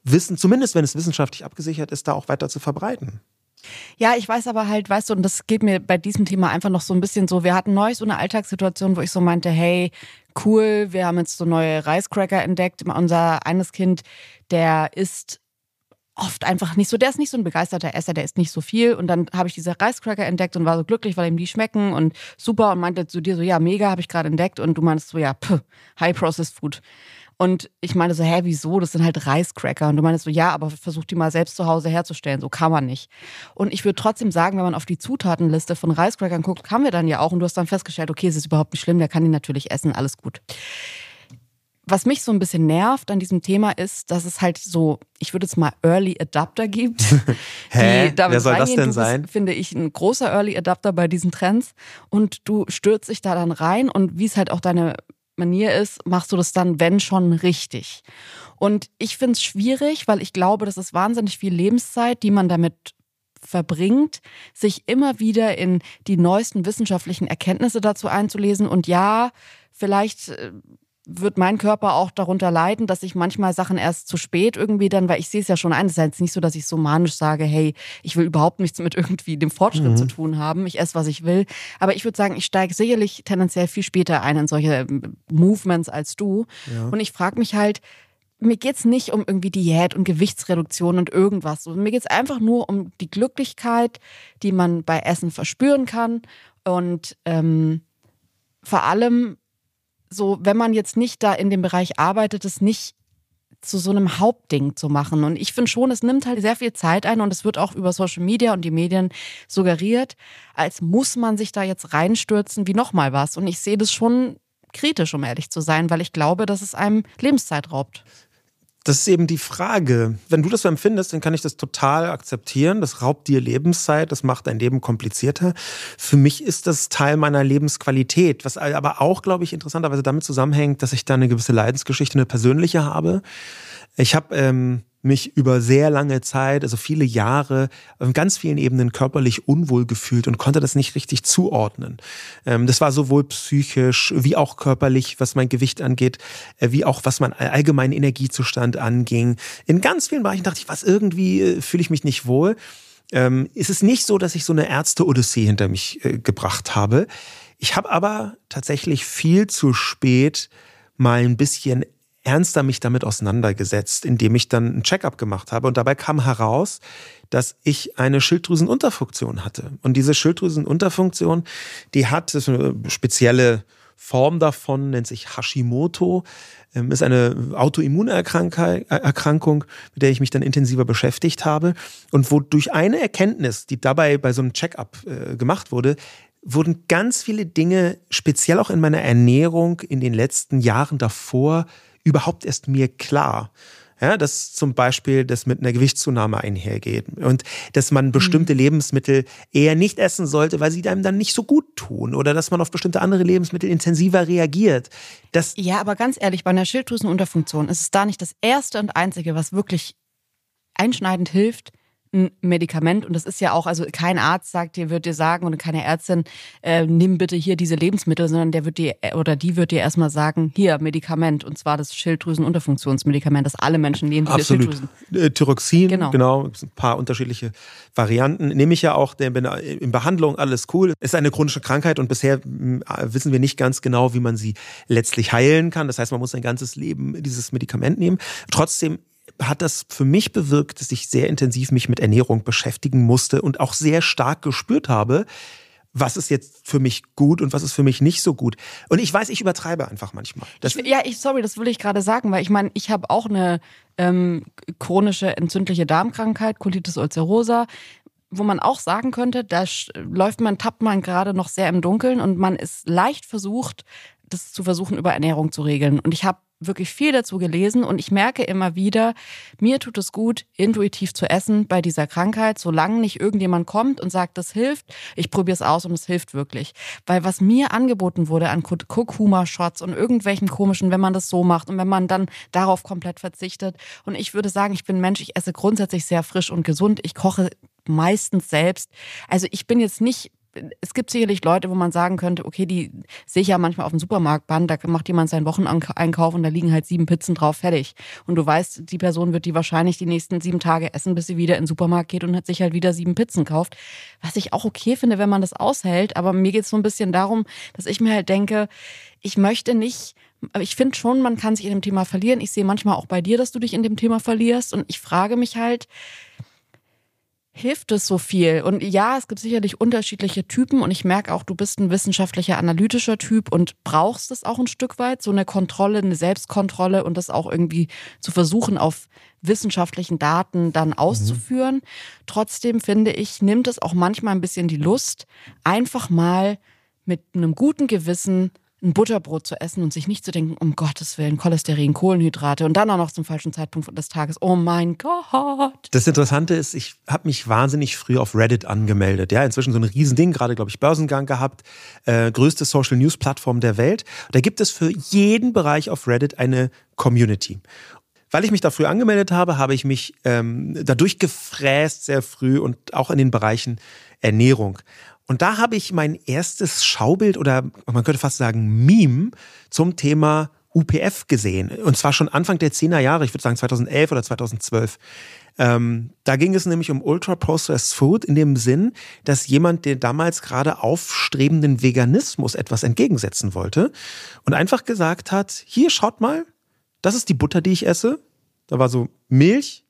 Wissen, zumindest wenn es wissenschaftlich abgesichert ist, da auch weiter zu verbreiten. Ja, ich weiß aber halt, weißt du, und das geht mir bei diesem Thema einfach noch so ein bisschen so. Wir hatten neulich so eine Alltagssituation, wo ich so meinte, hey, cool, wir haben jetzt so neue Reiscracker entdeckt. Unser eines Kind, der isst oft einfach nicht so, der ist nicht so ein begeisterter Esser, der isst nicht so viel. Und dann habe ich diese Reiscracker entdeckt und war so glücklich, weil ihm die schmecken und super und meinte zu dir so, ja, mega, habe ich gerade entdeckt. Und du meinst so, ja, pff, High Processed Food. Und ich meine so, hä, wieso? Das sind halt Reiscracker. Und du meinst so, ja, aber versuch die mal selbst zu Hause herzustellen. So kann man nicht. Und ich würde trotzdem sagen, wenn man auf die Zutatenliste von Reiscrackern guckt, haben wir dann ja auch. Und du hast dann festgestellt, okay, es ist überhaupt nicht schlimm, der kann die natürlich essen, alles gut. Was mich so ein bisschen nervt an diesem Thema ist, dass es halt so, ich würde jetzt mal Early Adapter gibt. Hä? Die damit Wer soll das denn du sein? Bist, finde ich, ein großer Early Adapter bei diesen Trends. Und du stürzt dich da dann rein und wie es halt auch deine Manier ist, machst du das dann, wenn schon, richtig. Und ich finde es schwierig, weil ich glaube, das ist wahnsinnig viel Lebenszeit, die man damit verbringt, sich immer wieder in die neuesten wissenschaftlichen Erkenntnisse dazu einzulesen. Und ja, vielleicht äh, wird mein Körper auch darunter leiden, dass ich manchmal Sachen erst zu spät irgendwie dann, weil ich sehe es ja schon ein, es ist jetzt nicht so, dass ich so manisch sage, hey, ich will überhaupt nichts mit irgendwie dem Fortschritt mhm. zu tun haben, ich esse, was ich will. Aber ich würde sagen, ich steige sicherlich tendenziell viel später ein in solche ähm, Movements als du. Ja. Und ich frage mich halt, mir geht's nicht um irgendwie Diät und Gewichtsreduktion und irgendwas. Mir geht's einfach nur um die Glücklichkeit, die man bei Essen verspüren kann. Und ähm, vor allem so, wenn man jetzt nicht da in dem Bereich arbeitet, es nicht zu so einem Hauptding zu machen. Und ich finde schon, es nimmt halt sehr viel Zeit ein und es wird auch über Social Media und die Medien suggeriert, als muss man sich da jetzt reinstürzen wie nochmal was. Und ich sehe das schon kritisch, um ehrlich zu sein, weil ich glaube, dass es einem Lebenszeit raubt das ist eben die Frage. Wenn du das so empfindest, dann kann ich das total akzeptieren. Das raubt dir Lebenszeit, das macht dein Leben komplizierter. Für mich ist das Teil meiner Lebensqualität, was aber auch, glaube ich, interessanterweise damit zusammenhängt, dass ich da eine gewisse Leidensgeschichte, eine persönliche habe. Ich habe ähm, mich über sehr lange Zeit, also viele Jahre, auf ganz vielen Ebenen körperlich unwohl gefühlt und konnte das nicht richtig zuordnen. Ähm, das war sowohl psychisch wie auch körperlich, was mein Gewicht angeht, äh, wie auch was mein allgemeinen Energiezustand anging. In ganz vielen Bereichen dachte ich, was irgendwie äh, fühle ich mich nicht wohl. Ähm, ist es nicht so, dass ich so eine Ärzte-Odyssee hinter mich äh, gebracht habe. Ich habe aber tatsächlich viel zu spät mal ein bisschen ernster mich damit auseinandergesetzt, indem ich dann ein Checkup gemacht habe. Und dabei kam heraus, dass ich eine Schilddrüsenunterfunktion hatte. Und diese Schilddrüsenunterfunktion, die hat eine spezielle Form davon, nennt sich Hashimoto, ähm, ist eine Autoimmunerkrankung, mit der ich mich dann intensiver beschäftigt habe. Und wo durch eine Erkenntnis, die dabei bei so einem Checkup äh, gemacht wurde, wurden ganz viele Dinge, speziell auch in meiner Ernährung in den letzten Jahren davor, überhaupt erst mir klar. Ja, dass zum Beispiel das mit einer Gewichtszunahme einhergeht und dass man bestimmte mhm. Lebensmittel eher nicht essen sollte, weil sie einem dann nicht so gut tun oder dass man auf bestimmte andere Lebensmittel intensiver reagiert. Das ja, aber ganz ehrlich, bei einer Schilddrüsenunterfunktion ist es da nicht das erste und einzige, was wirklich einschneidend hilft, ein Medikament und das ist ja auch, also kein Arzt sagt dir, wird dir sagen oder keine Ärztin, äh, nimm bitte hier diese Lebensmittel, sondern der wird dir oder die wird dir erstmal sagen, hier Medikament und zwar das Schilddrüsenunterfunktionsmedikament, das alle Menschen nehmen, die Absolut. Äh, Thyroxin, genau. genau, ein paar unterschiedliche Varianten. Nehme ich ja auch in Behandlung, alles cool. Ist eine chronische Krankheit und bisher hm, wissen wir nicht ganz genau, wie man sie letztlich heilen kann. Das heißt, man muss sein ganzes Leben dieses Medikament nehmen. Trotzdem hat das für mich bewirkt, dass ich sehr intensiv mich mit Ernährung beschäftigen musste und auch sehr stark gespürt habe, was ist jetzt für mich gut und was ist für mich nicht so gut. Und ich weiß, ich übertreibe einfach manchmal. Ich, ja, ich sorry, das will ich gerade sagen, weil ich meine, ich habe auch eine ähm, chronische entzündliche Darmkrankheit, Colitis ulcerosa, wo man auch sagen könnte, da läuft man, tappt man gerade noch sehr im Dunkeln und man ist leicht versucht, das zu versuchen, über Ernährung zu regeln. Und ich habe wirklich viel dazu gelesen und ich merke immer wieder, mir tut es gut, intuitiv zu essen bei dieser Krankheit, solange nicht irgendjemand kommt und sagt, das hilft. Ich probiere es aus und es hilft wirklich. Weil was mir angeboten wurde an Kurkuma-Shots und irgendwelchen komischen, wenn man das so macht und wenn man dann darauf komplett verzichtet. Und ich würde sagen, ich bin Mensch, ich esse grundsätzlich sehr frisch und gesund. Ich koche meistens selbst. Also ich bin jetzt nicht es gibt sicherlich Leute, wo man sagen könnte, okay, die sehe ich ja manchmal auf dem Supermarktband, da macht jemand seinen Wocheneinkauf und da liegen halt sieben Pizzen drauf, fertig. Und du weißt, die Person wird die wahrscheinlich die nächsten sieben Tage essen, bis sie wieder in den Supermarkt geht und hat sich halt wieder sieben Pizzen kauft. Was ich auch okay finde, wenn man das aushält. Aber mir geht es so ein bisschen darum, dass ich mir halt denke, ich möchte nicht ich finde schon, man kann sich in dem Thema verlieren. Ich sehe manchmal auch bei dir, dass du dich in dem Thema verlierst. Und ich frage mich halt, hilft es so viel? Und ja, es gibt sicherlich unterschiedliche Typen und ich merke auch, du bist ein wissenschaftlicher, analytischer Typ und brauchst es auch ein Stück weit, so eine Kontrolle, eine Selbstkontrolle und das auch irgendwie zu versuchen, auf wissenschaftlichen Daten dann auszuführen. Mhm. Trotzdem finde ich, nimmt es auch manchmal ein bisschen die Lust, einfach mal mit einem guten Gewissen ein Butterbrot zu essen und sich nicht zu denken, um Gottes Willen, Cholesterin, Kohlenhydrate und dann auch noch zum falschen Zeitpunkt des Tages. Oh mein Gott. Das Interessante ist, ich habe mich wahnsinnig früh auf Reddit angemeldet. Ja, inzwischen so ein Riesending, gerade glaube ich Börsengang gehabt, äh, größte Social News Plattform der Welt. Da gibt es für jeden Bereich auf Reddit eine Community. Weil ich mich da früh angemeldet habe, habe ich mich ähm, dadurch gefräst sehr früh und auch in den Bereichen Ernährung. Und da habe ich mein erstes Schaubild oder man könnte fast sagen Meme zum Thema UPF gesehen. Und zwar schon Anfang der 10er Jahre, ich würde sagen 2011 oder 2012. Ähm, da ging es nämlich um Ultra-Processed Food in dem Sinn, dass jemand den damals gerade aufstrebenden Veganismus etwas entgegensetzen wollte und einfach gesagt hat, hier schaut mal, das ist die Butter, die ich esse. Da war so Milch,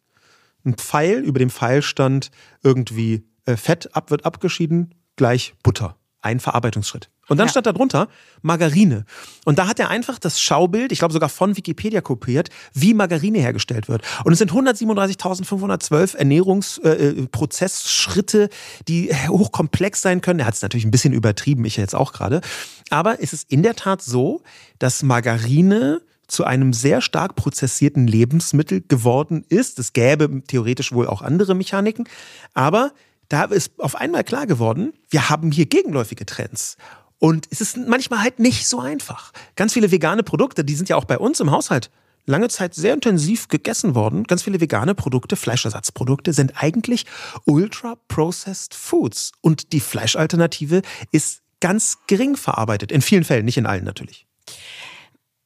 ein Pfeil, über dem Pfeil stand irgendwie äh, Fett ab, wird abgeschieden, gleich Butter. Ein Verarbeitungsschritt. Und dann ja. stand da drunter Margarine. Und da hat er einfach das Schaubild, ich glaube sogar von Wikipedia kopiert, wie Margarine hergestellt wird. Und es sind 137.512 Ernährungsprozessschritte, äh, die hochkomplex sein können. Er hat es natürlich ein bisschen übertrieben, ich jetzt auch gerade. Aber es ist in der Tat so, dass Margarine zu einem sehr stark prozessierten Lebensmittel geworden ist. Es gäbe theoretisch wohl auch andere Mechaniken. Aber da ist auf einmal klar geworden, wir haben hier gegenläufige Trends. Und es ist manchmal halt nicht so einfach. Ganz viele vegane Produkte, die sind ja auch bei uns im Haushalt lange Zeit sehr intensiv gegessen worden. Ganz viele vegane Produkte, Fleischersatzprodukte sind eigentlich ultra-processed Foods. Und die Fleischalternative ist ganz gering verarbeitet. In vielen Fällen, nicht in allen natürlich.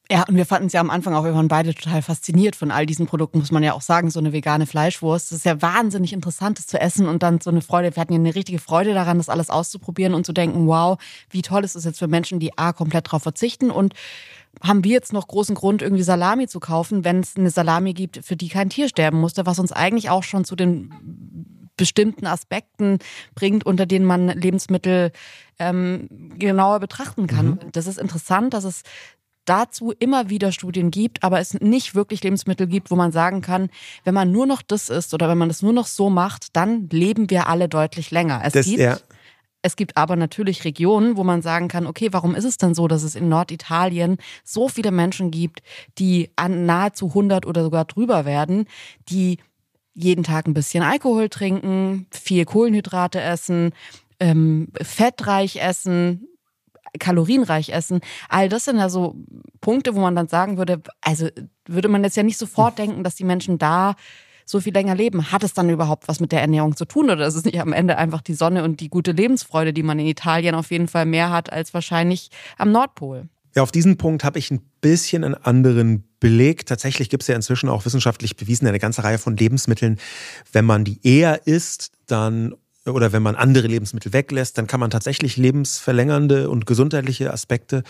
Ja, und wir fanden es ja am Anfang auch, wir waren beide total fasziniert von all diesen Produkten, muss man ja auch sagen. So eine vegane Fleischwurst, das ist ja wahnsinnig interessant, das zu essen und dann so eine Freude. Wir hatten ja eine richtige Freude daran, das alles auszuprobieren und zu denken, wow, wie toll ist es jetzt für Menschen, die A, komplett drauf verzichten und haben wir jetzt noch großen Grund, irgendwie Salami zu kaufen, wenn es eine Salami gibt, für die kein Tier sterben musste, was uns eigentlich auch schon zu den bestimmten Aspekten bringt, unter denen man Lebensmittel ähm, genauer betrachten kann. Mhm. Das ist interessant, dass es dazu immer wieder Studien gibt, aber es nicht wirklich Lebensmittel gibt, wo man sagen kann, wenn man nur noch das isst oder wenn man das nur noch so macht, dann leben wir alle deutlich länger. Es das, gibt ja. Es gibt aber natürlich Regionen, wo man sagen kann, okay, warum ist es denn so, dass es in Norditalien so viele Menschen gibt, die an nahezu 100 oder sogar drüber werden, die jeden Tag ein bisschen Alkohol trinken, viel Kohlenhydrate essen, ähm, fettreich essen, kalorienreich essen. All das sind ja so Punkte, wo man dann sagen würde, also würde man jetzt ja nicht sofort hm. denken, dass die Menschen da so viel länger leben. Hat es dann überhaupt was mit der Ernährung zu tun oder ist es nicht am Ende einfach die Sonne und die gute Lebensfreude, die man in Italien auf jeden Fall mehr hat als wahrscheinlich am Nordpol? Ja, auf diesen Punkt habe ich ein bisschen einen anderen Beleg. Tatsächlich gibt es ja inzwischen auch wissenschaftlich bewiesen eine ganze Reihe von Lebensmitteln. Wenn man die eher isst, dann oder wenn man andere Lebensmittel weglässt, dann kann man tatsächlich lebensverlängernde und gesundheitliche Aspekte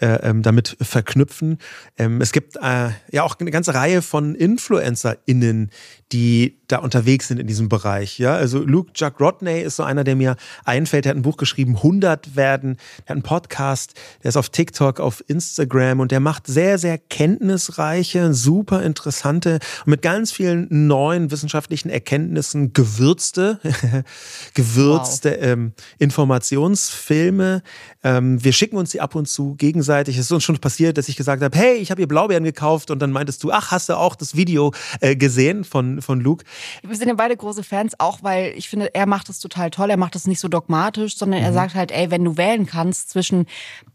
äh, ähm, damit verknüpfen. Ähm, es gibt äh, ja auch eine ganze Reihe von InfluencerInnen, die da unterwegs sind in diesem Bereich. Ja, also Luke Jack Rodney ist so einer, der mir einfällt. Der hat ein Buch geschrieben, 100 werden. Der hat einen Podcast, der ist auf TikTok, auf Instagram und der macht sehr, sehr kenntnisreiche, super interessante und mit ganz vielen neuen wissenschaftlichen Erkenntnissen gewürzte gewürzte wow. ähm, Informationsfilme. Ähm, wir schicken uns die ab und zu gegenseitig. Es ist uns schon passiert, dass ich gesagt habe, hey, ich habe hier Blaubeeren gekauft und dann meintest du, ach, hast du auch das Video äh, gesehen von, von Luke? Wir sind ja beide große Fans, auch weil ich finde, er macht das total toll. Er macht das nicht so dogmatisch, sondern mhm. er sagt halt, ey, wenn du wählen kannst zwischen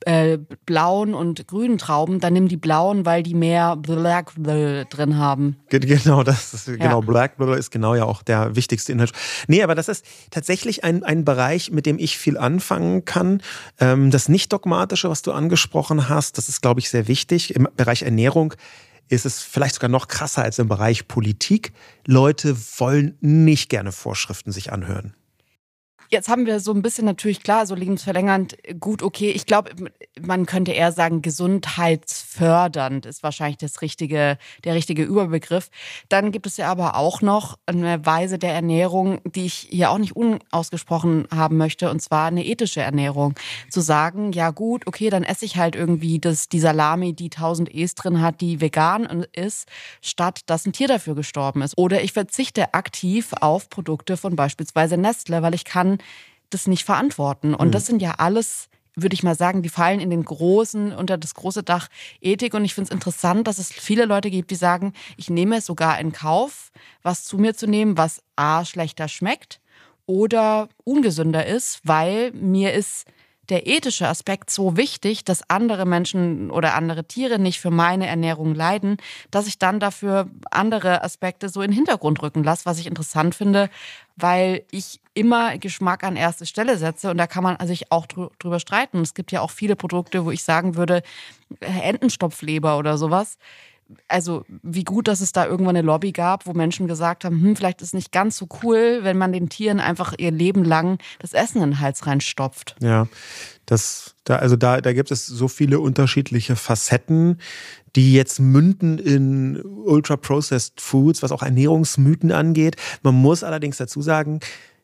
äh, blauen und grünen Trauben, dann nimm die blauen, weil die mehr Black drin haben. Genau, das ist, genau, ja. Black ist genau ja auch der wichtigste Inhalt. Nee, aber das ist tatsächlich ein, ein Bereich, mit dem ich viel anfangen kann. Ähm, das Nicht-Dogmatische, was du angesprochen hast, das ist, glaube ich, sehr wichtig. Im Bereich Ernährung ist es vielleicht sogar noch krasser als im Bereich Politik. Leute wollen nicht gerne Vorschriften sich anhören. Jetzt haben wir so ein bisschen natürlich klar, so lebensverlängernd, gut, okay. Ich glaube, man könnte eher sagen, gesundheitsfördernd ist wahrscheinlich das richtige, der richtige Überbegriff. Dann gibt es ja aber auch noch eine Weise der Ernährung, die ich hier auch nicht unausgesprochen haben möchte, und zwar eine ethische Ernährung. Zu sagen, ja gut, okay, dann esse ich halt irgendwie das, die Salami, die 1000 E's drin hat, die vegan ist, statt dass ein Tier dafür gestorben ist. Oder ich verzichte aktiv auf Produkte von beispielsweise Nestle, weil ich kann das nicht verantworten. Und mhm. das sind ja alles würde ich mal sagen, die fallen in den großen, unter das große Dach Ethik. Und ich finde es interessant, dass es viele Leute gibt, die sagen, ich nehme es sogar in Kauf, was zu mir zu nehmen, was A schlechter schmeckt oder ungesünder ist, weil mir ist der ethische Aspekt so wichtig, dass andere Menschen oder andere Tiere nicht für meine Ernährung leiden, dass ich dann dafür andere Aspekte so in den Hintergrund rücken lasse, was ich interessant finde, weil ich immer Geschmack an erste Stelle setze und da kann man sich auch drüber streiten. Es gibt ja auch viele Produkte, wo ich sagen würde, Entenstopfleber oder sowas also wie gut, dass es da irgendwann eine Lobby gab, wo Menschen gesagt haben, hm, vielleicht ist nicht ganz so cool, wenn man den Tieren einfach ihr Leben lang das Essen in den Hals reinstopft. Ja, das, da, also da, da gibt es so viele unterschiedliche Facetten, die jetzt münden in ultra-processed Foods, was auch Ernährungsmythen angeht. Man muss allerdings dazu sagen,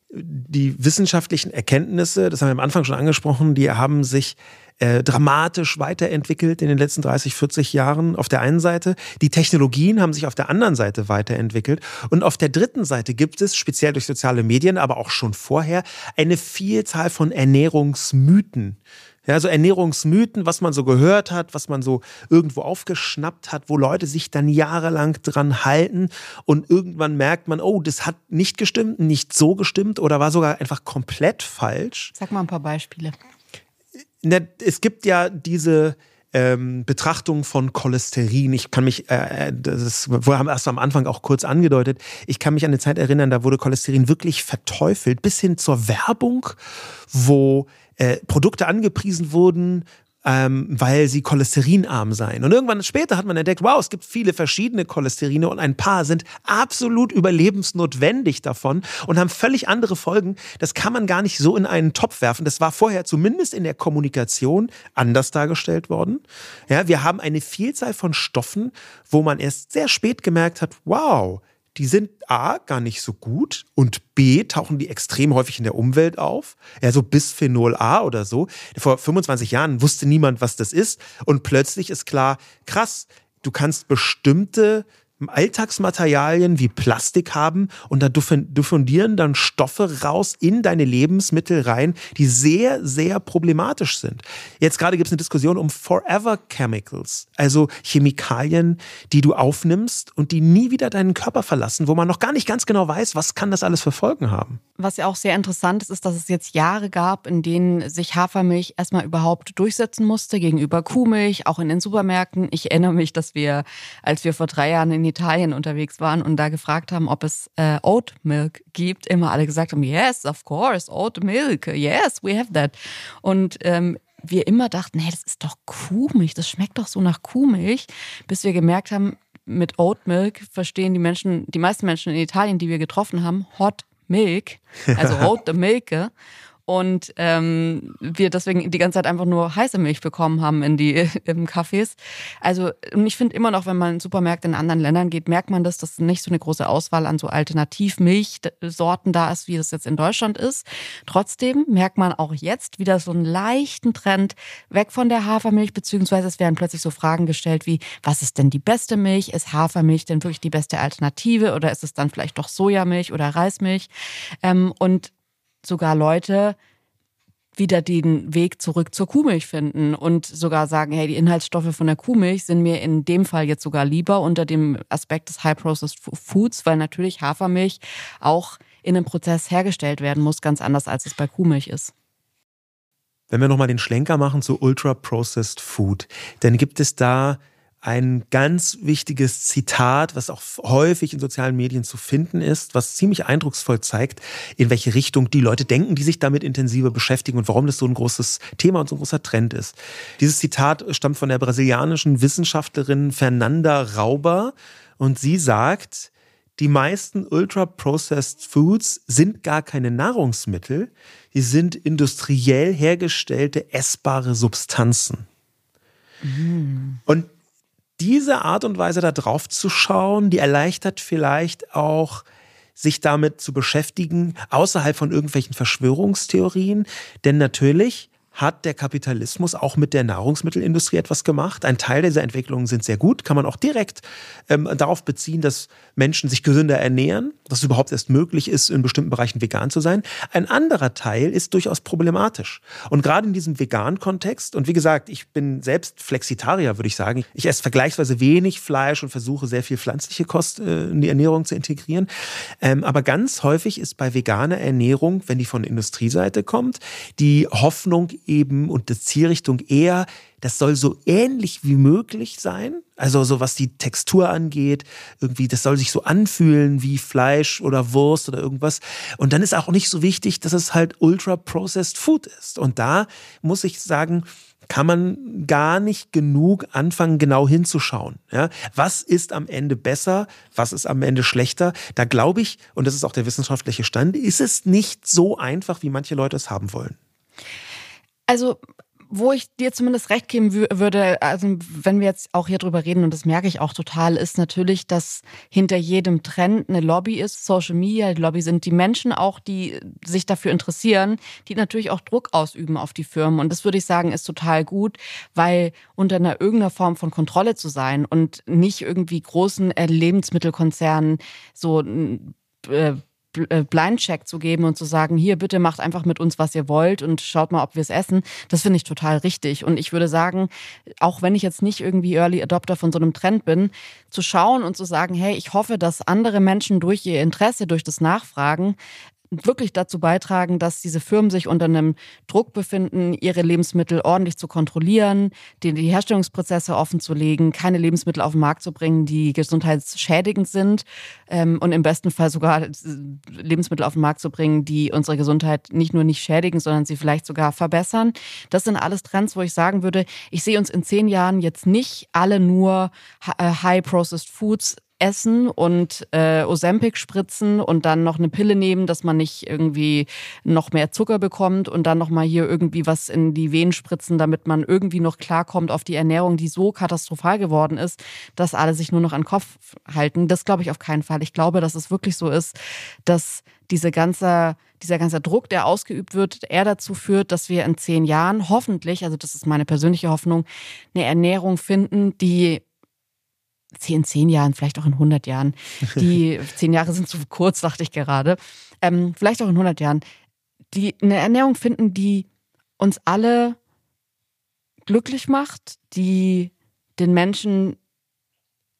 die wissenschaftlichen Erkenntnisse, das haben wir am Anfang schon angesprochen, die haben sich äh, dramatisch weiterentwickelt in den letzten 30, 40 Jahren auf der einen Seite. Die Technologien haben sich auf der anderen Seite weiterentwickelt. Und auf der dritten Seite gibt es, speziell durch soziale Medien, aber auch schon vorher, eine Vielzahl von Ernährungsmythen. Ja, so Ernährungsmythen, was man so gehört hat, was man so irgendwo aufgeschnappt hat, wo Leute sich dann jahrelang dran halten und irgendwann merkt man, oh, das hat nicht gestimmt, nicht so gestimmt oder war sogar einfach komplett falsch. Sag mal ein paar Beispiele es gibt ja diese ähm, Betrachtung von Cholesterin. Ich kann mich, äh, äh das wir haben erst am Anfang auch kurz angedeutet, ich kann mich an eine Zeit erinnern, da wurde Cholesterin wirklich verteufelt, bis hin zur Werbung, wo äh, Produkte angepriesen wurden, ähm, weil sie cholesterinarm seien. Und irgendwann später hat man entdeckt, wow, es gibt viele verschiedene Cholesterine und ein paar sind absolut überlebensnotwendig davon und haben völlig andere Folgen. Das kann man gar nicht so in einen Topf werfen. Das war vorher zumindest in der Kommunikation anders dargestellt worden. Ja, wir haben eine Vielzahl von Stoffen, wo man erst sehr spät gemerkt hat, wow, die sind A, gar nicht so gut und B, tauchen die extrem häufig in der Umwelt auf. Ja, so Bisphenol A oder so. Vor 25 Jahren wusste niemand, was das ist und plötzlich ist klar, krass, du kannst bestimmte Alltagsmaterialien wie Plastik haben und da diffundieren dann Stoffe raus in deine Lebensmittel rein, die sehr, sehr problematisch sind. Jetzt gerade gibt es eine Diskussion um Forever Chemicals, also Chemikalien, die du aufnimmst und die nie wieder deinen Körper verlassen, wo man noch gar nicht ganz genau weiß, was kann das alles für Folgen haben. Was ja auch sehr interessant ist, ist, dass es jetzt Jahre gab, in denen sich Hafermilch erstmal überhaupt durchsetzen musste gegenüber Kuhmilch, auch in den Supermärkten. Ich erinnere mich, dass wir, als wir vor drei Jahren in Italien unterwegs waren und da gefragt haben, ob es äh, Oat Milk gibt, immer alle gesagt haben, yes, of course, Oat Milk, yes, we have that. Und ähm, wir immer dachten, hey, das ist doch Kuhmilch, das schmeckt doch so nach Kuhmilch, bis wir gemerkt haben, mit Oat Milk verstehen die Menschen, die meisten Menschen in Italien, die wir getroffen haben, Hot Milk, also Rote Milke und ähm, wir deswegen die ganze Zeit einfach nur heiße Milch bekommen haben in die im Cafés. Also und ich finde immer noch, wenn man in Supermärkte in anderen Ländern geht, merkt man das, dass nicht so eine große Auswahl an so Alternativmilchsorten da ist, wie das jetzt in Deutschland ist. Trotzdem merkt man auch jetzt wieder so einen leichten Trend weg von der Hafermilch, beziehungsweise es werden plötzlich so Fragen gestellt wie, was ist denn die beste Milch? Ist Hafermilch denn wirklich die beste Alternative oder ist es dann vielleicht doch Sojamilch oder Reismilch? Ähm, und sogar Leute wieder den Weg zurück zur Kuhmilch finden und sogar sagen, hey, die Inhaltsstoffe von der Kuhmilch sind mir in dem Fall jetzt sogar lieber unter dem Aspekt des High-Processed Foods, weil natürlich Hafermilch auch in einem Prozess hergestellt werden muss, ganz anders als es bei Kuhmilch ist. Wenn wir nochmal den Schlenker machen zu Ultra-Processed Food, dann gibt es da ein ganz wichtiges Zitat, was auch häufig in sozialen Medien zu finden ist, was ziemlich eindrucksvoll zeigt, in welche Richtung die Leute denken, die sich damit intensiver beschäftigen und warum das so ein großes Thema und so ein großer Trend ist. Dieses Zitat stammt von der brasilianischen Wissenschaftlerin Fernanda Rauber und sie sagt, die meisten ultra-processed Foods sind gar keine Nahrungsmittel, die sind industriell hergestellte essbare Substanzen. Mm. Und diese Art und Weise da drauf zu schauen, die erleichtert vielleicht auch sich damit zu beschäftigen, außerhalb von irgendwelchen Verschwörungstheorien. Denn natürlich hat der Kapitalismus auch mit der Nahrungsmittelindustrie etwas gemacht. Ein Teil dieser Entwicklungen sind sehr gut, kann man auch direkt ähm, darauf beziehen, dass Menschen sich gesünder ernähren, dass es überhaupt erst möglich ist, in bestimmten Bereichen vegan zu sein. Ein anderer Teil ist durchaus problematisch. Und gerade in diesem veganen Kontext, und wie gesagt, ich bin selbst Flexitarier, würde ich sagen, ich esse vergleichsweise wenig Fleisch und versuche sehr viel pflanzliche Kost äh, in die Ernährung zu integrieren. Ähm, aber ganz häufig ist bei veganer Ernährung, wenn die von Industrieseite kommt, die Hoffnung eben und die Zielrichtung eher, das soll so ähnlich wie möglich sein. Also so was die Textur angeht, irgendwie, das soll sich so anfühlen wie Fleisch oder Wurst oder irgendwas. Und dann ist auch nicht so wichtig, dass es halt ultra processed food ist. Und da muss ich sagen, kann man gar nicht genug anfangen, genau hinzuschauen. Ja? Was ist am Ende besser? Was ist am Ende schlechter? Da glaube ich, und das ist auch der wissenschaftliche Stand, ist es nicht so einfach, wie manche Leute es haben wollen. Also wo ich dir zumindest recht geben würde, also wenn wir jetzt auch hier drüber reden, und das merke ich auch total, ist natürlich, dass hinter jedem Trend eine Lobby ist, Social Media, Lobby sind die Menschen auch, die sich dafür interessieren, die natürlich auch Druck ausüben auf die Firmen. Und das würde ich sagen, ist total gut, weil unter einer irgendeiner Form von Kontrolle zu sein und nicht irgendwie großen Lebensmittelkonzernen so äh, äh, Blindcheck zu geben und zu sagen, hier bitte macht einfach mit uns, was ihr wollt und schaut mal, ob wir es essen, das finde ich total richtig. Und ich würde sagen, auch wenn ich jetzt nicht irgendwie Early Adopter von so einem Trend bin, zu schauen und zu sagen, hey, ich hoffe, dass andere Menschen durch ihr Interesse, durch das Nachfragen wirklich dazu beitragen, dass diese Firmen sich unter einem Druck befinden, ihre Lebensmittel ordentlich zu kontrollieren, die, Herstellungsprozesse offen zu legen, keine Lebensmittel auf den Markt zu bringen, die gesundheitsschädigend sind ähm, und im besten Fall sogar äh, Lebensmittel auf den Markt zu bringen, die unsere Gesundheit nicht nur nicht schädigen, sondern sie vielleicht sogar verbessern. Das sind alles Trends, wo ich sagen würde, ich sehe uns in zehn Jahren jetzt nicht alle nur äh, High-Processed Foods essen und äh, Ozempic spritzen und dann noch eine Pille nehmen, dass man nicht irgendwie noch mehr Zucker bekommt und dann noch mal hier irgendwie was in die Venen spritzen, damit man irgendwie noch klarkommt auf die Ernährung, die so katastrophal geworden ist, dass alle sich nur noch an den Kopf halten. Das glaube ich auf keinen Fall. Ich glaube, dass es wirklich so ist, dass diese ganze, dieser ganze Druck, der ausgeübt wird, eher dazu führt, dass wir in zehn Jahren hoffentlich, also das ist meine persönliche Hoffnung, eine Ernährung finden, die in zehn Jahren, vielleicht auch in 100 Jahren, die zehn Jahre sind zu kurz, dachte ich gerade, ähm, vielleicht auch in 100 Jahren, die eine Ernährung finden, die uns alle glücklich macht, die den Menschen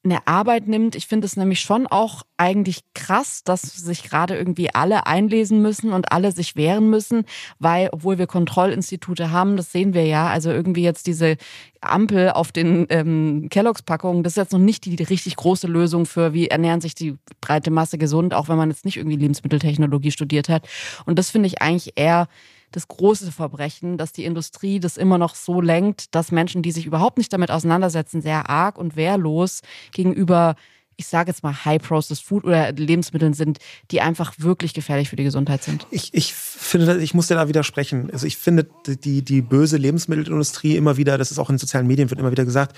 eine Arbeit nimmt. Ich finde es nämlich schon auch eigentlich krass, dass sich gerade irgendwie alle einlesen müssen und alle sich wehren müssen, weil, obwohl wir Kontrollinstitute haben, das sehen wir ja, also irgendwie jetzt diese Ampel auf den ähm, Kelloggs-Packungen, das ist jetzt noch nicht die, die richtig große Lösung für, wie ernähren sich die breite Masse gesund, auch wenn man jetzt nicht irgendwie Lebensmitteltechnologie studiert hat. Und das finde ich eigentlich eher das große Verbrechen, dass die Industrie das immer noch so lenkt, dass Menschen, die sich überhaupt nicht damit auseinandersetzen, sehr arg und wehrlos gegenüber ich sage jetzt mal High-Processed Food oder Lebensmitteln sind, die einfach wirklich gefährlich für die Gesundheit sind. Ich, ich finde, ich muss dir da widersprechen. Also ich finde, die, die böse Lebensmittelindustrie immer wieder, das ist auch in sozialen Medien, wird immer wieder gesagt,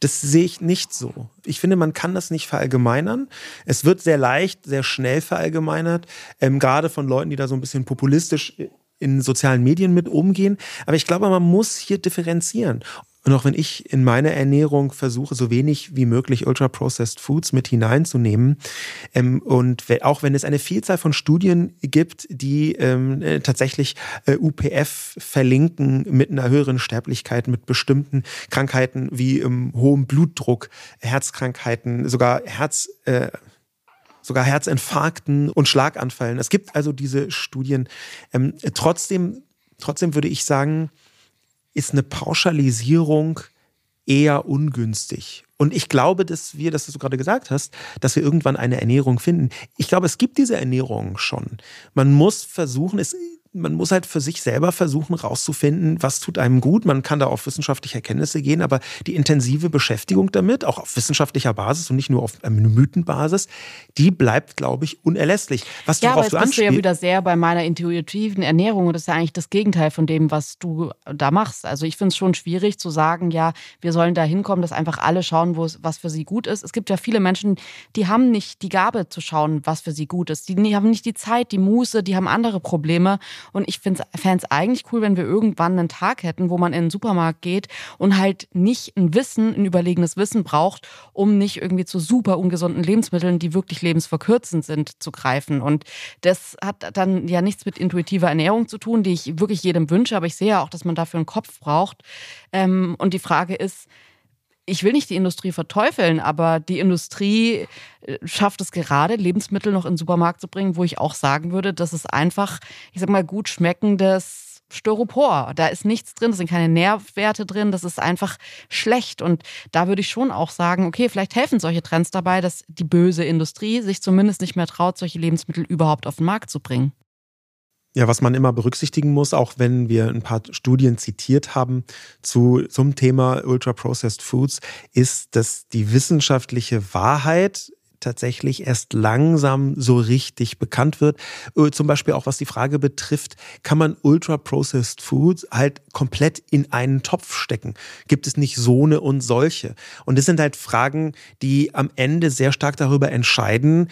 das sehe ich nicht so. Ich finde, man kann das nicht verallgemeinern. Es wird sehr leicht, sehr schnell verallgemeinert, ähm, gerade von Leuten, die da so ein bisschen populistisch in sozialen Medien mit umgehen. Aber ich glaube, man muss hier differenzieren. Und auch wenn ich in meine Ernährung versuche, so wenig wie möglich ultra-processed Foods mit hineinzunehmen, ähm, und auch wenn es eine Vielzahl von Studien gibt, die ähm, äh, tatsächlich äh, UPF verlinken mit einer höheren Sterblichkeit, mit bestimmten Krankheiten wie ähm, hohem Blutdruck, Herzkrankheiten, sogar Herz, äh, sogar Herzinfarkten und Schlaganfällen. Es gibt also diese Studien. Ähm, trotzdem, trotzdem würde ich sagen, ist eine Pauschalisierung eher ungünstig. Und ich glaube, dass wir, das du gerade gesagt hast, dass wir irgendwann eine Ernährung finden. Ich glaube, es gibt diese Ernährung schon. Man muss versuchen, es man muss halt für sich selber versuchen rauszufinden, was tut einem gut. Man kann da auf wissenschaftliche Erkenntnisse gehen, aber die intensive Beschäftigung damit, auch auf wissenschaftlicher Basis und nicht nur auf Mythenbasis, die bleibt, glaube ich, unerlässlich. Was ja, aber jetzt bist du ja wieder sehr bei meiner intuitiven Ernährung und das ist ja eigentlich das Gegenteil von dem, was du da machst. Also ich finde es schon schwierig zu sagen, ja, wir sollen da hinkommen, dass einfach alle schauen, wo es, was für sie gut ist. Es gibt ja viele Menschen, die haben nicht die Gabe zu schauen, was für sie gut ist. Die haben nicht die Zeit, die Muße, die haben andere Probleme. Und ich fände es eigentlich cool, wenn wir irgendwann einen Tag hätten, wo man in den Supermarkt geht und halt nicht ein Wissen, ein überlegenes Wissen braucht, um nicht irgendwie zu super ungesunden Lebensmitteln, die wirklich lebensverkürzend sind, zu greifen. Und das hat dann ja nichts mit intuitiver Ernährung zu tun, die ich wirklich jedem wünsche, aber ich sehe ja auch, dass man dafür einen Kopf braucht. Ähm, und die Frage ist, ich will nicht die Industrie verteufeln, aber die Industrie äh, schafft es gerade, Lebensmittel noch in den Supermarkt zu bringen, wo ich auch sagen würde, das ist einfach, ich sag mal, gut schmeckendes Styropor. Da ist nichts drin, da sind keine Nährwerte drin, das ist einfach schlecht. Und da würde ich schon auch sagen, okay, vielleicht helfen solche Trends dabei, dass die böse Industrie sich zumindest nicht mehr traut, solche Lebensmittel überhaupt auf den Markt zu bringen. Ja, was man immer berücksichtigen muss, auch wenn wir ein paar Studien zitiert haben zu, zum Thema Ultra-Processed Foods, ist, dass die wissenschaftliche Wahrheit tatsächlich erst langsam so richtig bekannt wird. Äh, zum Beispiel auch was die Frage betrifft, kann man Ultra-Processed Foods halt komplett in einen Topf stecken? Gibt es nicht so eine und solche? Und das sind halt Fragen, die am Ende sehr stark darüber entscheiden,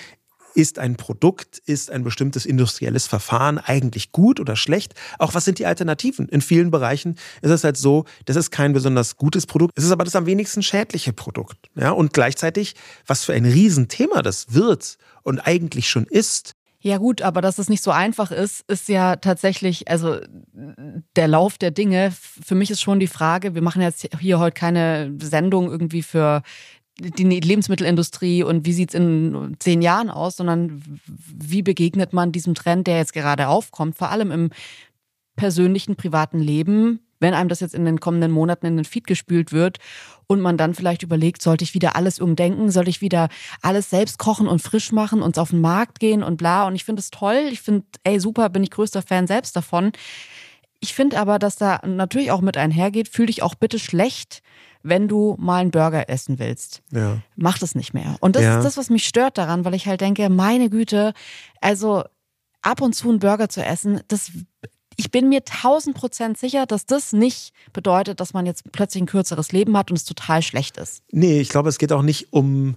ist ein Produkt, ist ein bestimmtes industrielles Verfahren eigentlich gut oder schlecht? Auch was sind die Alternativen? In vielen Bereichen ist es halt so, das ist kein besonders gutes Produkt, es ist aber das am wenigsten schädliche Produkt. Ja, und gleichzeitig, was für ein Riesenthema das wird und eigentlich schon ist, ja gut, aber dass es nicht so einfach ist, ist ja tatsächlich, also der Lauf der Dinge. Für mich ist schon die Frage, wir machen jetzt hier heute keine Sendung irgendwie für die Lebensmittelindustrie und wie sieht es in zehn Jahren aus, sondern wie begegnet man diesem Trend, der jetzt gerade aufkommt, vor allem im persönlichen, privaten Leben, wenn einem das jetzt in den kommenden Monaten in den Feed gespült wird und man dann vielleicht überlegt, sollte ich wieder alles umdenken, soll ich wieder alles selbst kochen und frisch machen und auf den Markt gehen und bla. Und ich finde es toll. Ich finde, ey, super, bin ich größter Fan selbst davon. Ich finde aber, dass da natürlich auch mit einhergeht, fühl dich auch bitte schlecht, wenn du mal einen Burger essen willst. Ja. Mach das nicht mehr. Und das ja. ist das, was mich stört daran, weil ich halt denke, meine Güte, also ab und zu einen Burger zu essen, das ich bin mir tausend Prozent sicher, dass das nicht bedeutet, dass man jetzt plötzlich ein kürzeres Leben hat und es total schlecht ist. Nee, ich glaube, es geht auch nicht um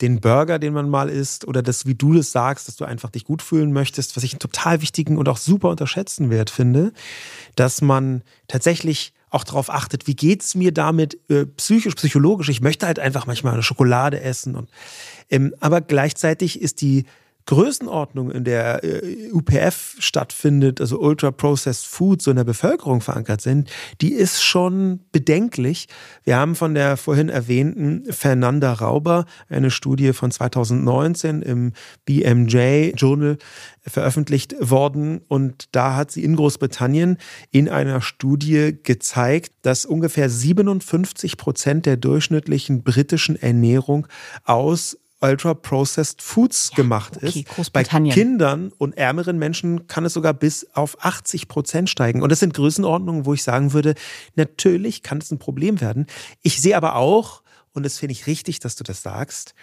den Burger, den man mal isst, oder das, wie du das sagst, dass du einfach dich gut fühlen möchtest, was ich einen total wichtigen und auch super unterschätzten Wert finde, dass man tatsächlich auch darauf achtet, wie geht es mir damit äh, psychisch, psychologisch. Ich möchte halt einfach manchmal eine Schokolade essen. Und, ähm, aber gleichzeitig ist die Größenordnung, in der äh, UPF stattfindet, also Ultra Processed Foods so in der Bevölkerung verankert sind, die ist schon bedenklich. Wir haben von der vorhin erwähnten Fernanda Rauber eine Studie von 2019 im BMJ Journal veröffentlicht worden und da hat sie in Großbritannien in einer Studie gezeigt, dass ungefähr 57 Prozent der durchschnittlichen britischen Ernährung aus Ultra-Processed Foods ja, gemacht okay, ist. Bei Kindern und ärmeren Menschen kann es sogar bis auf 80 Prozent steigen. Und das sind Größenordnungen, wo ich sagen würde, natürlich kann es ein Problem werden. Ich sehe aber auch, und das finde ich richtig, dass du das sagst,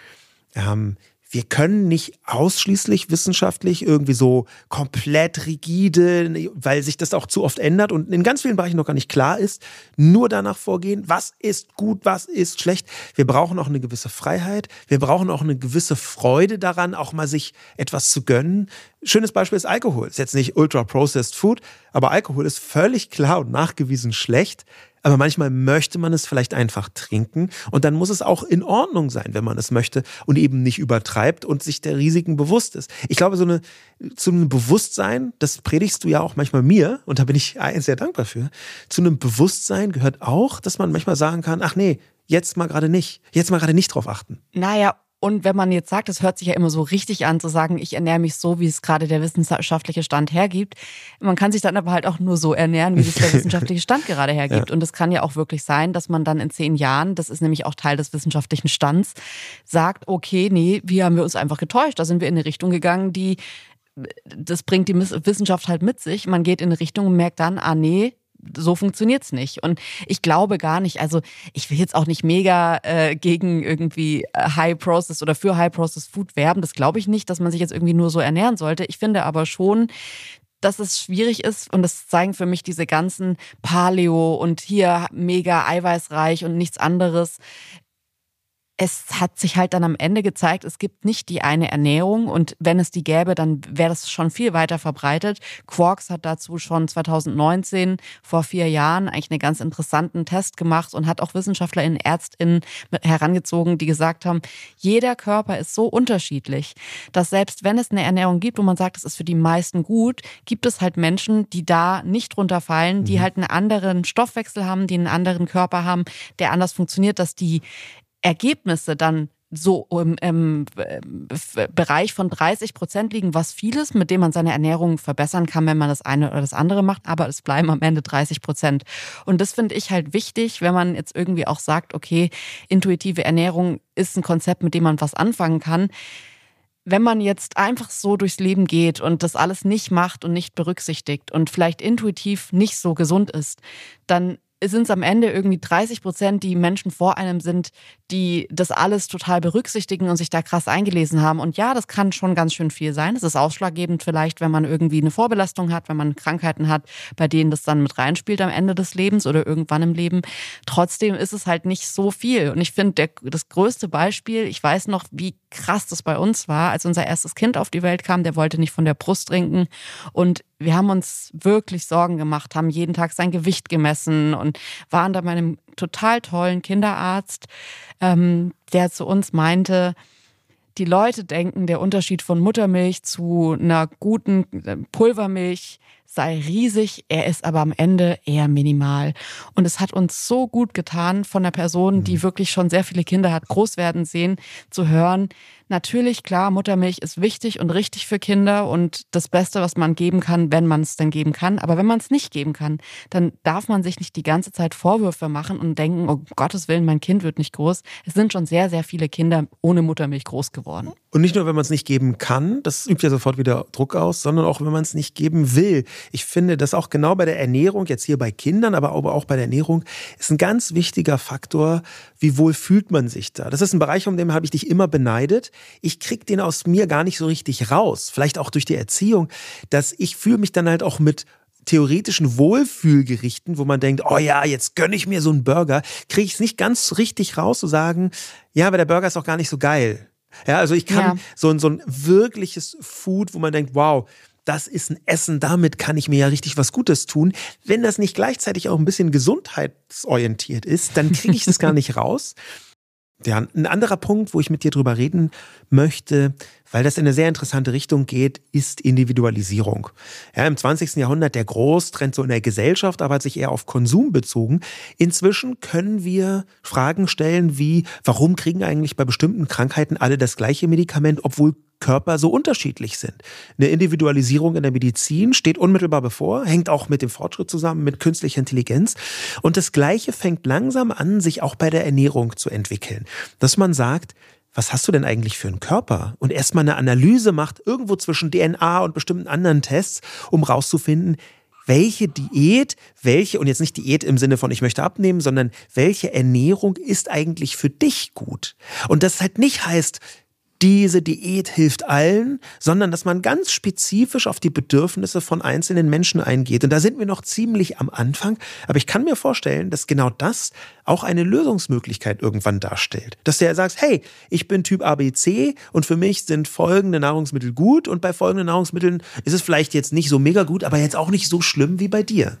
ähm, wir können nicht ausschließlich wissenschaftlich irgendwie so komplett rigide, weil sich das auch zu oft ändert und in ganz vielen Bereichen noch gar nicht klar ist, nur danach vorgehen, was ist gut, was ist schlecht. Wir brauchen auch eine gewisse Freiheit. Wir brauchen auch eine gewisse Freude daran, auch mal sich etwas zu gönnen. Schönes Beispiel ist Alkohol. Ist jetzt nicht ultra processed food, aber Alkohol ist völlig klar und nachgewiesen schlecht. Aber manchmal möchte man es vielleicht einfach trinken und dann muss es auch in Ordnung sein, wenn man es möchte und eben nicht übertreibt und sich der Risiken bewusst ist. Ich glaube, so eine, zu einem Bewusstsein, das predigst du ja auch manchmal mir und da bin ich sehr dankbar für, zu einem Bewusstsein gehört auch, dass man manchmal sagen kann, ach nee, jetzt mal gerade nicht, jetzt mal gerade nicht drauf achten. Naja, und wenn man jetzt sagt, es hört sich ja immer so richtig an, zu sagen, ich ernähre mich so, wie es gerade der wissenschaftliche Stand hergibt. Man kann sich dann aber halt auch nur so ernähren, wie es der wissenschaftliche Stand gerade hergibt. Ja. Und es kann ja auch wirklich sein, dass man dann in zehn Jahren, das ist nämlich auch Teil des wissenschaftlichen Stands, sagt, okay, nee, wie haben wir uns einfach getäuscht. Da sind wir in eine Richtung gegangen, die das bringt die Wissenschaft halt mit sich. Man geht in eine Richtung und merkt dann, ah nee, so funktioniert's nicht. Und ich glaube gar nicht, also ich will jetzt auch nicht mega äh, gegen irgendwie äh, High Process oder für High Process Food werben. Das glaube ich nicht, dass man sich jetzt irgendwie nur so ernähren sollte. Ich finde aber schon, dass es schwierig ist und das zeigen für mich diese ganzen Paleo und hier mega eiweißreich und nichts anderes es hat sich halt dann am Ende gezeigt, es gibt nicht die eine Ernährung und wenn es die gäbe, dann wäre das schon viel weiter verbreitet. Quarks hat dazu schon 2019, vor vier Jahren, eigentlich einen ganz interessanten Test gemacht und hat auch WissenschaftlerInnen, ÄrztInnen herangezogen, die gesagt haben, jeder Körper ist so unterschiedlich, dass selbst wenn es eine Ernährung gibt, wo man sagt, es ist für die meisten gut, gibt es halt Menschen, die da nicht runterfallen, die mhm. halt einen anderen Stoffwechsel haben, die einen anderen Körper haben, der anders funktioniert, dass die Ergebnisse dann so im, im, Bereich von 30 Prozent liegen, was vieles, mit dem man seine Ernährung verbessern kann, wenn man das eine oder das andere macht, aber es bleiben am Ende 30 Prozent. Und das finde ich halt wichtig, wenn man jetzt irgendwie auch sagt, okay, intuitive Ernährung ist ein Konzept, mit dem man was anfangen kann. Wenn man jetzt einfach so durchs Leben geht und das alles nicht macht und nicht berücksichtigt und vielleicht intuitiv nicht so gesund ist, dann sind es am Ende irgendwie 30 Prozent, die Menschen vor einem sind, die das alles total berücksichtigen und sich da krass eingelesen haben. Und ja, das kann schon ganz schön viel sein. Es ist ausschlaggebend vielleicht, wenn man irgendwie eine Vorbelastung hat, wenn man Krankheiten hat, bei denen das dann mit reinspielt am Ende des Lebens oder irgendwann im Leben. Trotzdem ist es halt nicht so viel. Und ich finde, das größte Beispiel, ich weiß noch, wie krass das bei uns war, als unser erstes Kind auf die Welt kam, der wollte nicht von der Brust trinken. Und wir haben uns wirklich Sorgen gemacht, haben jeden Tag sein Gewicht gemessen und waren da bei einem total tollen Kinderarzt, ähm, der zu uns meinte, die Leute denken, der Unterschied von Muttermilch zu einer guten äh, Pulvermilch sei riesig, er ist aber am Ende eher minimal. Und es hat uns so gut getan, von einer Person, die mhm. wirklich schon sehr viele Kinder hat, groß werden sehen, zu hören, Natürlich, klar, Muttermilch ist wichtig und richtig für Kinder und das Beste, was man geben kann, wenn man es denn geben kann. Aber wenn man es nicht geben kann, dann darf man sich nicht die ganze Zeit Vorwürfe machen und denken, oh Gottes Willen, mein Kind wird nicht groß. Es sind schon sehr, sehr viele Kinder ohne Muttermilch groß geworden. Und nicht nur, wenn man es nicht geben kann, das übt ja sofort wieder Druck aus, sondern auch, wenn man es nicht geben will. Ich finde, dass auch genau bei der Ernährung, jetzt hier bei Kindern, aber auch bei der Ernährung, ist ein ganz wichtiger Faktor, wie wohl fühlt man sich da. Das ist ein Bereich, um den habe ich dich immer beneidet ich krieg den aus mir gar nicht so richtig raus. Vielleicht auch durch die Erziehung, dass ich fühle mich dann halt auch mit theoretischen Wohlfühlgerichten, wo man denkt, oh ja, jetzt gönne ich mir so einen Burger, kriege ich es nicht ganz richtig raus zu sagen, ja, aber der Burger ist auch gar nicht so geil. Ja, also ich kann ja. so, ein, so ein wirkliches Food, wo man denkt, wow, das ist ein Essen, damit kann ich mir ja richtig was Gutes tun. Wenn das nicht gleichzeitig auch ein bisschen gesundheitsorientiert ist, dann kriege ich das gar nicht raus. Ja, ein anderer Punkt, wo ich mit dir drüber reden möchte, weil das in eine sehr interessante Richtung geht, ist Individualisierung. Ja, Im 20. Jahrhundert der Großtrend so in der Gesellschaft, aber hat sich eher auf Konsum bezogen. Inzwischen können wir Fragen stellen wie, warum kriegen eigentlich bei bestimmten Krankheiten alle das gleiche Medikament, obwohl Körper so unterschiedlich sind. Eine Individualisierung in der Medizin steht unmittelbar bevor, hängt auch mit dem Fortschritt zusammen, mit künstlicher Intelligenz. Und das Gleiche fängt langsam an, sich auch bei der Ernährung zu entwickeln. Dass man sagt, was hast du denn eigentlich für einen Körper? Und erstmal eine Analyse macht, irgendwo zwischen DNA und bestimmten anderen Tests, um rauszufinden, welche Diät, welche, und jetzt nicht Diät im Sinne von ich möchte abnehmen, sondern welche Ernährung ist eigentlich für dich gut? Und das halt nicht heißt, diese Diät hilft allen, sondern dass man ganz spezifisch auf die Bedürfnisse von einzelnen Menschen eingeht. Und da sind wir noch ziemlich am Anfang, aber ich kann mir vorstellen, dass genau das auch eine Lösungsmöglichkeit irgendwann darstellt. Dass der sagt, hey, ich bin Typ ABC und für mich sind folgende Nahrungsmittel gut und bei folgenden Nahrungsmitteln ist es vielleicht jetzt nicht so mega gut, aber jetzt auch nicht so schlimm wie bei dir.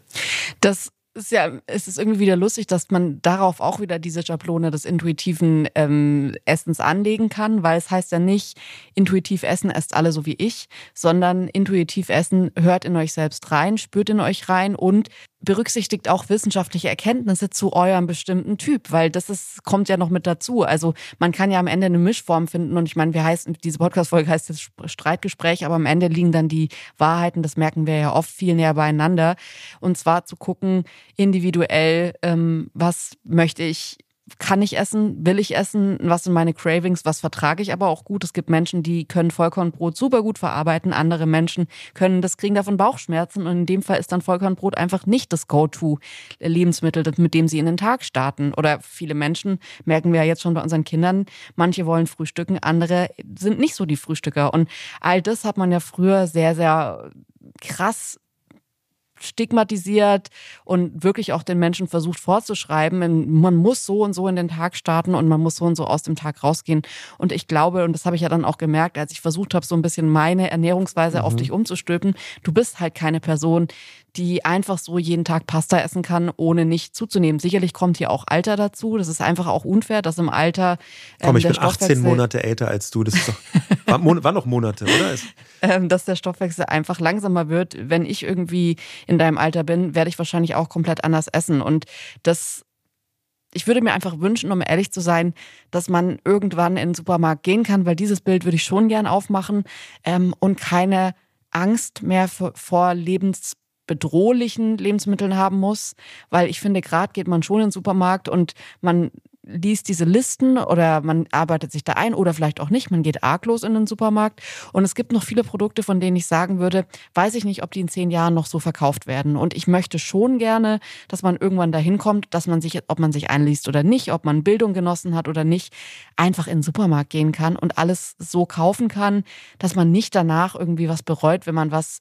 Das ist ja, es ist irgendwie wieder lustig, dass man darauf auch wieder diese Schablone des intuitiven ähm, Essens anlegen kann, weil es heißt ja nicht, intuitiv essen esst alle so wie ich, sondern intuitiv essen hört in euch selbst rein, spürt in euch rein und berücksichtigt auch wissenschaftliche Erkenntnisse zu eurem bestimmten Typ, weil das ist, kommt ja noch mit dazu. Also man kann ja am Ende eine Mischform finden und ich meine, wir heißen, diese Podcast-Folge heißt jetzt Streitgespräch, aber am Ende liegen dann die Wahrheiten, das merken wir ja oft viel näher beieinander. Und zwar zu gucken, individuell, ähm, was möchte ich kann ich essen, will ich essen, was sind meine Cravings, was vertrage ich aber auch gut. Es gibt Menschen, die können Vollkornbrot super gut verarbeiten, andere Menschen können das, kriegen davon Bauchschmerzen und in dem Fall ist dann Vollkornbrot einfach nicht das Go-To-Lebensmittel, mit dem sie in den Tag starten. Oder viele Menschen, merken wir ja jetzt schon bei unseren Kindern, manche wollen frühstücken, andere sind nicht so die Frühstücker. Und all das hat man ja früher sehr, sehr krass stigmatisiert und wirklich auch den Menschen versucht vorzuschreiben, man muss so und so in den Tag starten und man muss so und so aus dem Tag rausgehen. Und ich glaube, und das habe ich ja dann auch gemerkt, als ich versucht habe, so ein bisschen meine Ernährungsweise mhm. auf dich umzustülpen, du bist halt keine Person, die einfach so jeden Tag Pasta essen kann, ohne nicht zuzunehmen. Sicherlich kommt hier auch Alter dazu. Das ist einfach auch unfair, dass im Alter. Ähm, Komm, ich bin 18 Monate älter als du. Das ist doch. war, war noch Monate, oder? ähm, dass der Stoffwechsel einfach langsamer wird. Wenn ich irgendwie in deinem Alter bin, werde ich wahrscheinlich auch komplett anders essen. Und das ich würde mir einfach wünschen, um ehrlich zu sein, dass man irgendwann in den Supermarkt gehen kann, weil dieses Bild würde ich schon gern aufmachen ähm, und keine Angst mehr vor Lebens bedrohlichen Lebensmitteln haben muss, weil ich finde, gerade geht man schon in den Supermarkt und man liest diese Listen oder man arbeitet sich da ein oder vielleicht auch nicht. Man geht arglos in den Supermarkt und es gibt noch viele Produkte, von denen ich sagen würde, weiß ich nicht, ob die in zehn Jahren noch so verkauft werden. Und ich möchte schon gerne, dass man irgendwann dahin kommt, dass man sich, ob man sich einliest oder nicht, ob man Bildung genossen hat oder nicht, einfach in den Supermarkt gehen kann und alles so kaufen kann, dass man nicht danach irgendwie was bereut, wenn man was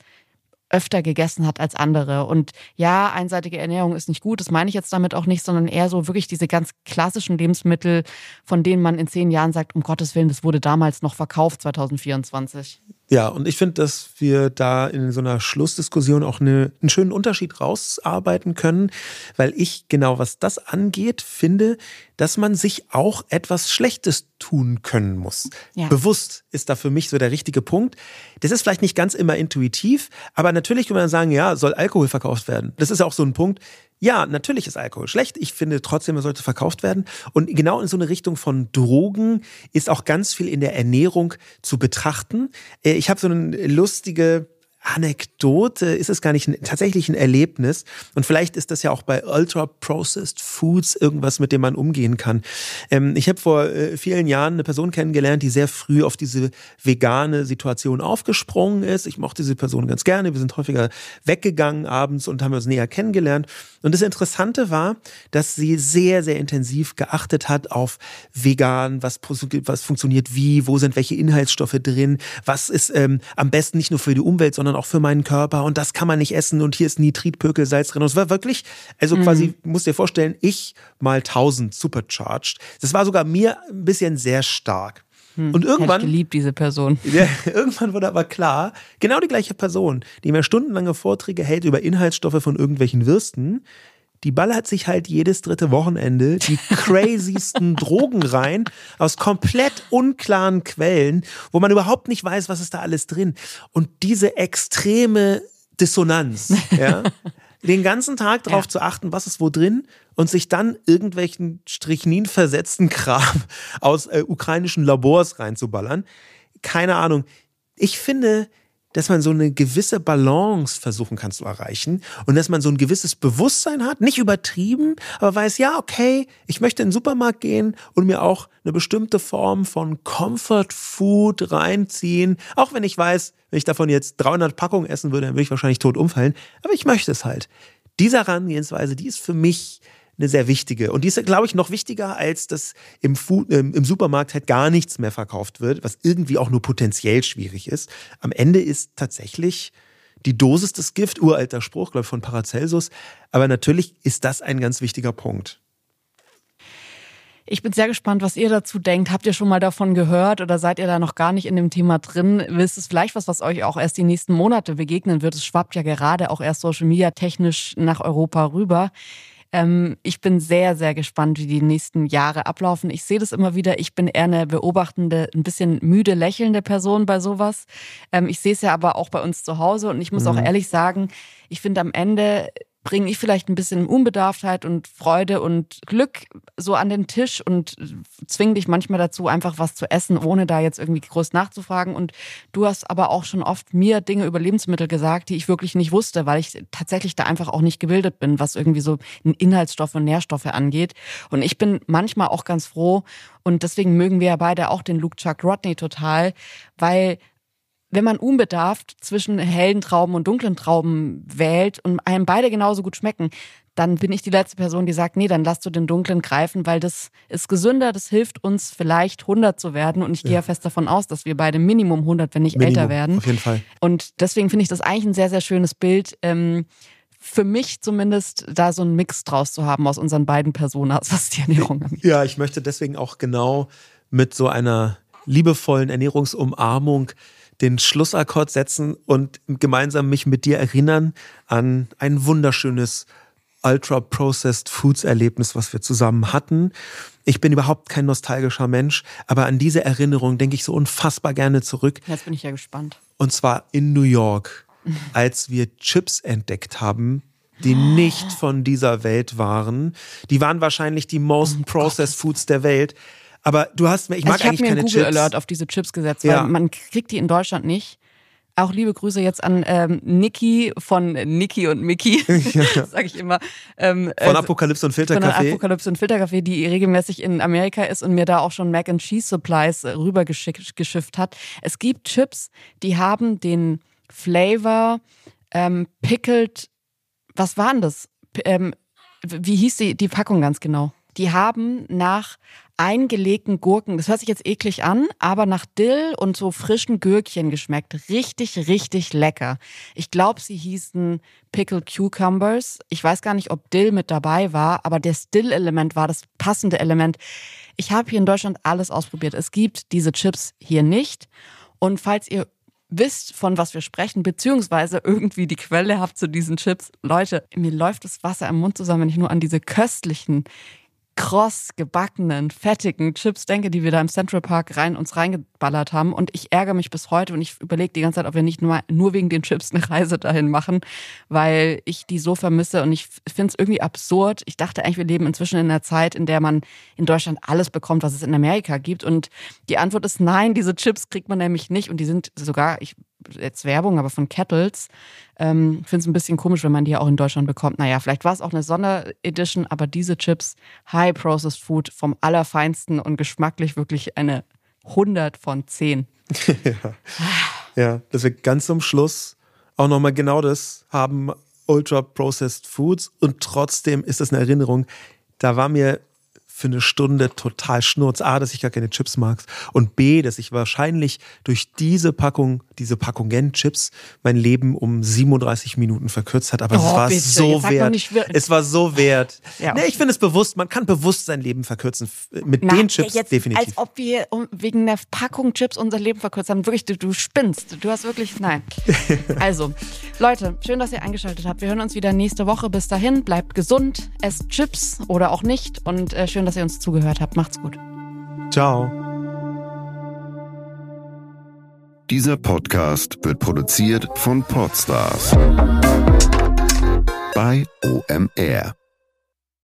öfter gegessen hat als andere. Und ja, einseitige Ernährung ist nicht gut, das meine ich jetzt damit auch nicht, sondern eher so wirklich diese ganz klassischen Lebensmittel, von denen man in zehn Jahren sagt, um Gottes Willen, das wurde damals noch verkauft, 2024. Ja, und ich finde, dass wir da in so einer Schlussdiskussion auch eine, einen schönen Unterschied rausarbeiten können, weil ich genau was das angeht, finde, dass man sich auch etwas Schlechtes tun können muss. Ja. Bewusst ist da für mich so der richtige Punkt. Das ist vielleicht nicht ganz immer intuitiv, aber natürlich kann man sagen, ja, soll Alkohol verkauft werden. Das ist auch so ein Punkt. Ja, natürlich ist Alkohol schlecht. Ich finde trotzdem, er sollte verkauft werden. Und genau in so eine Richtung von Drogen ist auch ganz viel in der Ernährung zu betrachten. Äh, ich habe so eine lustige Anekdote ist es gar nicht ein, tatsächlich ein Erlebnis. Und vielleicht ist das ja auch bei ultra-processed Foods irgendwas, mit dem man umgehen kann. Ähm, ich habe vor äh, vielen Jahren eine Person kennengelernt, die sehr früh auf diese vegane Situation aufgesprungen ist. Ich mochte diese Person ganz gerne. Wir sind häufiger weggegangen abends und haben uns näher kennengelernt. Und das Interessante war, dass sie sehr, sehr intensiv geachtet hat auf vegan, was, was funktioniert wie, wo sind welche Inhaltsstoffe drin, was ist ähm, am besten nicht nur für die Umwelt, sondern sondern auch für meinen Körper und das kann man nicht essen und hier ist Nitritpökelsalz drin. Und es war wirklich, also mhm. quasi, musst dir vorstellen, ich mal 1000 supercharged. Das war sogar mir ein bisschen sehr stark. Hm, und irgendwann. Ich geliebt, diese Person. Ja, irgendwann wurde aber klar, genau die gleiche Person, die mir stundenlange Vorträge hält über Inhaltsstoffe von irgendwelchen Würsten, die ballert sich halt jedes dritte Wochenende die crazysten Drogen rein aus komplett unklaren Quellen, wo man überhaupt nicht weiß, was ist da alles drin. Und diese extreme Dissonanz, ja, den ganzen Tag darauf ja. zu achten, was ist wo drin und sich dann irgendwelchen Strichnin versetzten Kram aus äh, ukrainischen Labors reinzuballern. Keine Ahnung. Ich finde, dass man so eine gewisse Balance versuchen kann zu erreichen und dass man so ein gewisses Bewusstsein hat, nicht übertrieben, aber weiß, ja, okay, ich möchte in den Supermarkt gehen und mir auch eine bestimmte Form von Comfort Food reinziehen, auch wenn ich weiß, wenn ich davon jetzt 300 Packungen essen würde, dann würde ich wahrscheinlich tot umfallen, aber ich möchte es halt. Diese Herangehensweise, die ist für mich eine sehr wichtige. Und die ist, glaube ich, noch wichtiger, als dass im, Food, ähm, im Supermarkt halt gar nichts mehr verkauft wird, was irgendwie auch nur potenziell schwierig ist. Am Ende ist tatsächlich die Dosis des Gift, uralter Spruch, glaube ich, von Paracelsus. Aber natürlich ist das ein ganz wichtiger Punkt. Ich bin sehr gespannt, was ihr dazu denkt. Habt ihr schon mal davon gehört oder seid ihr da noch gar nicht in dem Thema drin? Ist es vielleicht was, was euch auch erst die nächsten Monate begegnen wird? Es schwappt ja gerade auch erst Social Media technisch nach Europa rüber. Ähm, ich bin sehr, sehr gespannt, wie die nächsten Jahre ablaufen. Ich sehe das immer wieder. Ich bin eher eine beobachtende, ein bisschen müde lächelnde Person bei sowas. Ähm, ich sehe es ja aber auch bei uns zu Hause und ich muss mhm. auch ehrlich sagen, ich finde am Ende bringe ich vielleicht ein bisschen Unbedarftheit und Freude und Glück so an den Tisch und zwinge dich manchmal dazu, einfach was zu essen, ohne da jetzt irgendwie groß nachzufragen. Und du hast aber auch schon oft mir Dinge über Lebensmittel gesagt, die ich wirklich nicht wusste, weil ich tatsächlich da einfach auch nicht gebildet bin, was irgendwie so Inhaltsstoffe und Nährstoffe angeht. Und ich bin manchmal auch ganz froh und deswegen mögen wir ja beide auch den Luke Chuck Rodney total, weil wenn man unbedarft zwischen hellen Trauben und dunklen Trauben wählt und einem beide genauso gut schmecken, dann bin ich die letzte Person, die sagt, nee, dann lass du den dunklen greifen, weil das ist gesünder, das hilft uns vielleicht 100 zu werden und ich gehe ja fest davon aus, dass wir beide Minimum 100, wenn nicht Minimum, älter werden. Auf jeden Fall. Und deswegen finde ich das eigentlich ein sehr, sehr schönes Bild. Ähm, für mich zumindest da so einen Mix draus zu haben aus unseren beiden Personas, was die Ernährung angeht. Ja, ich möchte deswegen auch genau mit so einer liebevollen Ernährungsumarmung den Schlussakkord setzen und gemeinsam mich mit dir erinnern an ein wunderschönes Ultra-Processed Foods Erlebnis, was wir zusammen hatten. Ich bin überhaupt kein nostalgischer Mensch, aber an diese Erinnerung denke ich so unfassbar gerne zurück. Jetzt bin ich ja gespannt. Und zwar in New York, als wir Chips entdeckt haben, die nicht von dieser Welt waren. Die waren wahrscheinlich die most oh processed Foods der Welt. Aber du hast mir, ich mag also ich eigentlich keine Chips. Ich habe mir einen Google Alert auf diese Chips gesetzt, ja. weil man kriegt die in Deutschland nicht. Auch liebe Grüße jetzt an ähm, Niki von Niki und Miki, ja. sage ich immer. Ähm, von äh, Apokalypse und Filterkaffee. Von Apokalypse und Filterkaffee, die regelmäßig in Amerika ist und mir da auch schon Mac and Cheese Supplies rübergeschifft hat. Es gibt Chips, die haben den Flavor ähm, pickled. Was waren das? Ähm, wie hieß die, die Packung ganz genau? Die haben nach eingelegten Gurken. Das hört sich jetzt eklig an, aber nach Dill und so frischen Gürkchen geschmeckt. Richtig, richtig lecker. Ich glaube, sie hießen Pickled Cucumbers. Ich weiß gar nicht, ob Dill mit dabei war, aber das Dill-Element war das passende Element. Ich habe hier in Deutschland alles ausprobiert. Es gibt diese Chips hier nicht. Und falls ihr wisst, von was wir sprechen, beziehungsweise irgendwie die Quelle habt zu diesen Chips, Leute, mir läuft das Wasser im Mund zusammen, wenn ich nur an diese köstlichen, kross gebackenen, fettigen Chips denke, die wir da im Central Park rein uns reingeballert haben. Und ich ärgere mich bis heute und ich überlege die ganze Zeit, ob wir nicht nur, nur wegen den Chips eine Reise dahin machen, weil ich die so vermisse und ich finde es irgendwie absurd. Ich dachte eigentlich, wir leben inzwischen in einer Zeit, in der man in Deutschland alles bekommt, was es in Amerika gibt. Und die Antwort ist nein, diese Chips kriegt man nämlich nicht und die sind sogar, ich jetzt Werbung, aber von Kettles. Ähm, finde es ein bisschen komisch, wenn man die auch in Deutschland bekommt. Naja, vielleicht war es auch eine Sonderedition, aber diese Chips, High Processed Food vom Allerfeinsten und geschmacklich wirklich eine 100 von 10. ja. ja, dass wir ganz zum Schluss auch nochmal genau das haben, Ultra Processed Foods und trotzdem ist es eine Erinnerung. Da war mir für eine Stunde total schnurz. A, dass ich gar keine Chips mag und B, dass ich wahrscheinlich durch diese Packung, diese Packungen Chips mein Leben um 37 Minuten verkürzt hat. Aber oh, es war bitte. so wert. Es war so wert. Ja. Nee, ich finde es bewusst, man kann bewusst sein Leben verkürzen. Mit Na, den Chips jetzt, definitiv. Als ob wir wegen der Packung Chips unser Leben verkürzt haben. Wirklich, du, du spinnst. Du hast wirklich, nein. also, Leute, schön, dass ihr eingeschaltet habt. Wir hören uns wieder nächste Woche. Bis dahin, bleibt gesund, esst Chips oder auch nicht und äh, schön, dass dass ihr uns zugehört habt. Macht's gut. Ciao. Dieser Podcast wird produziert von Podstars bei OMR.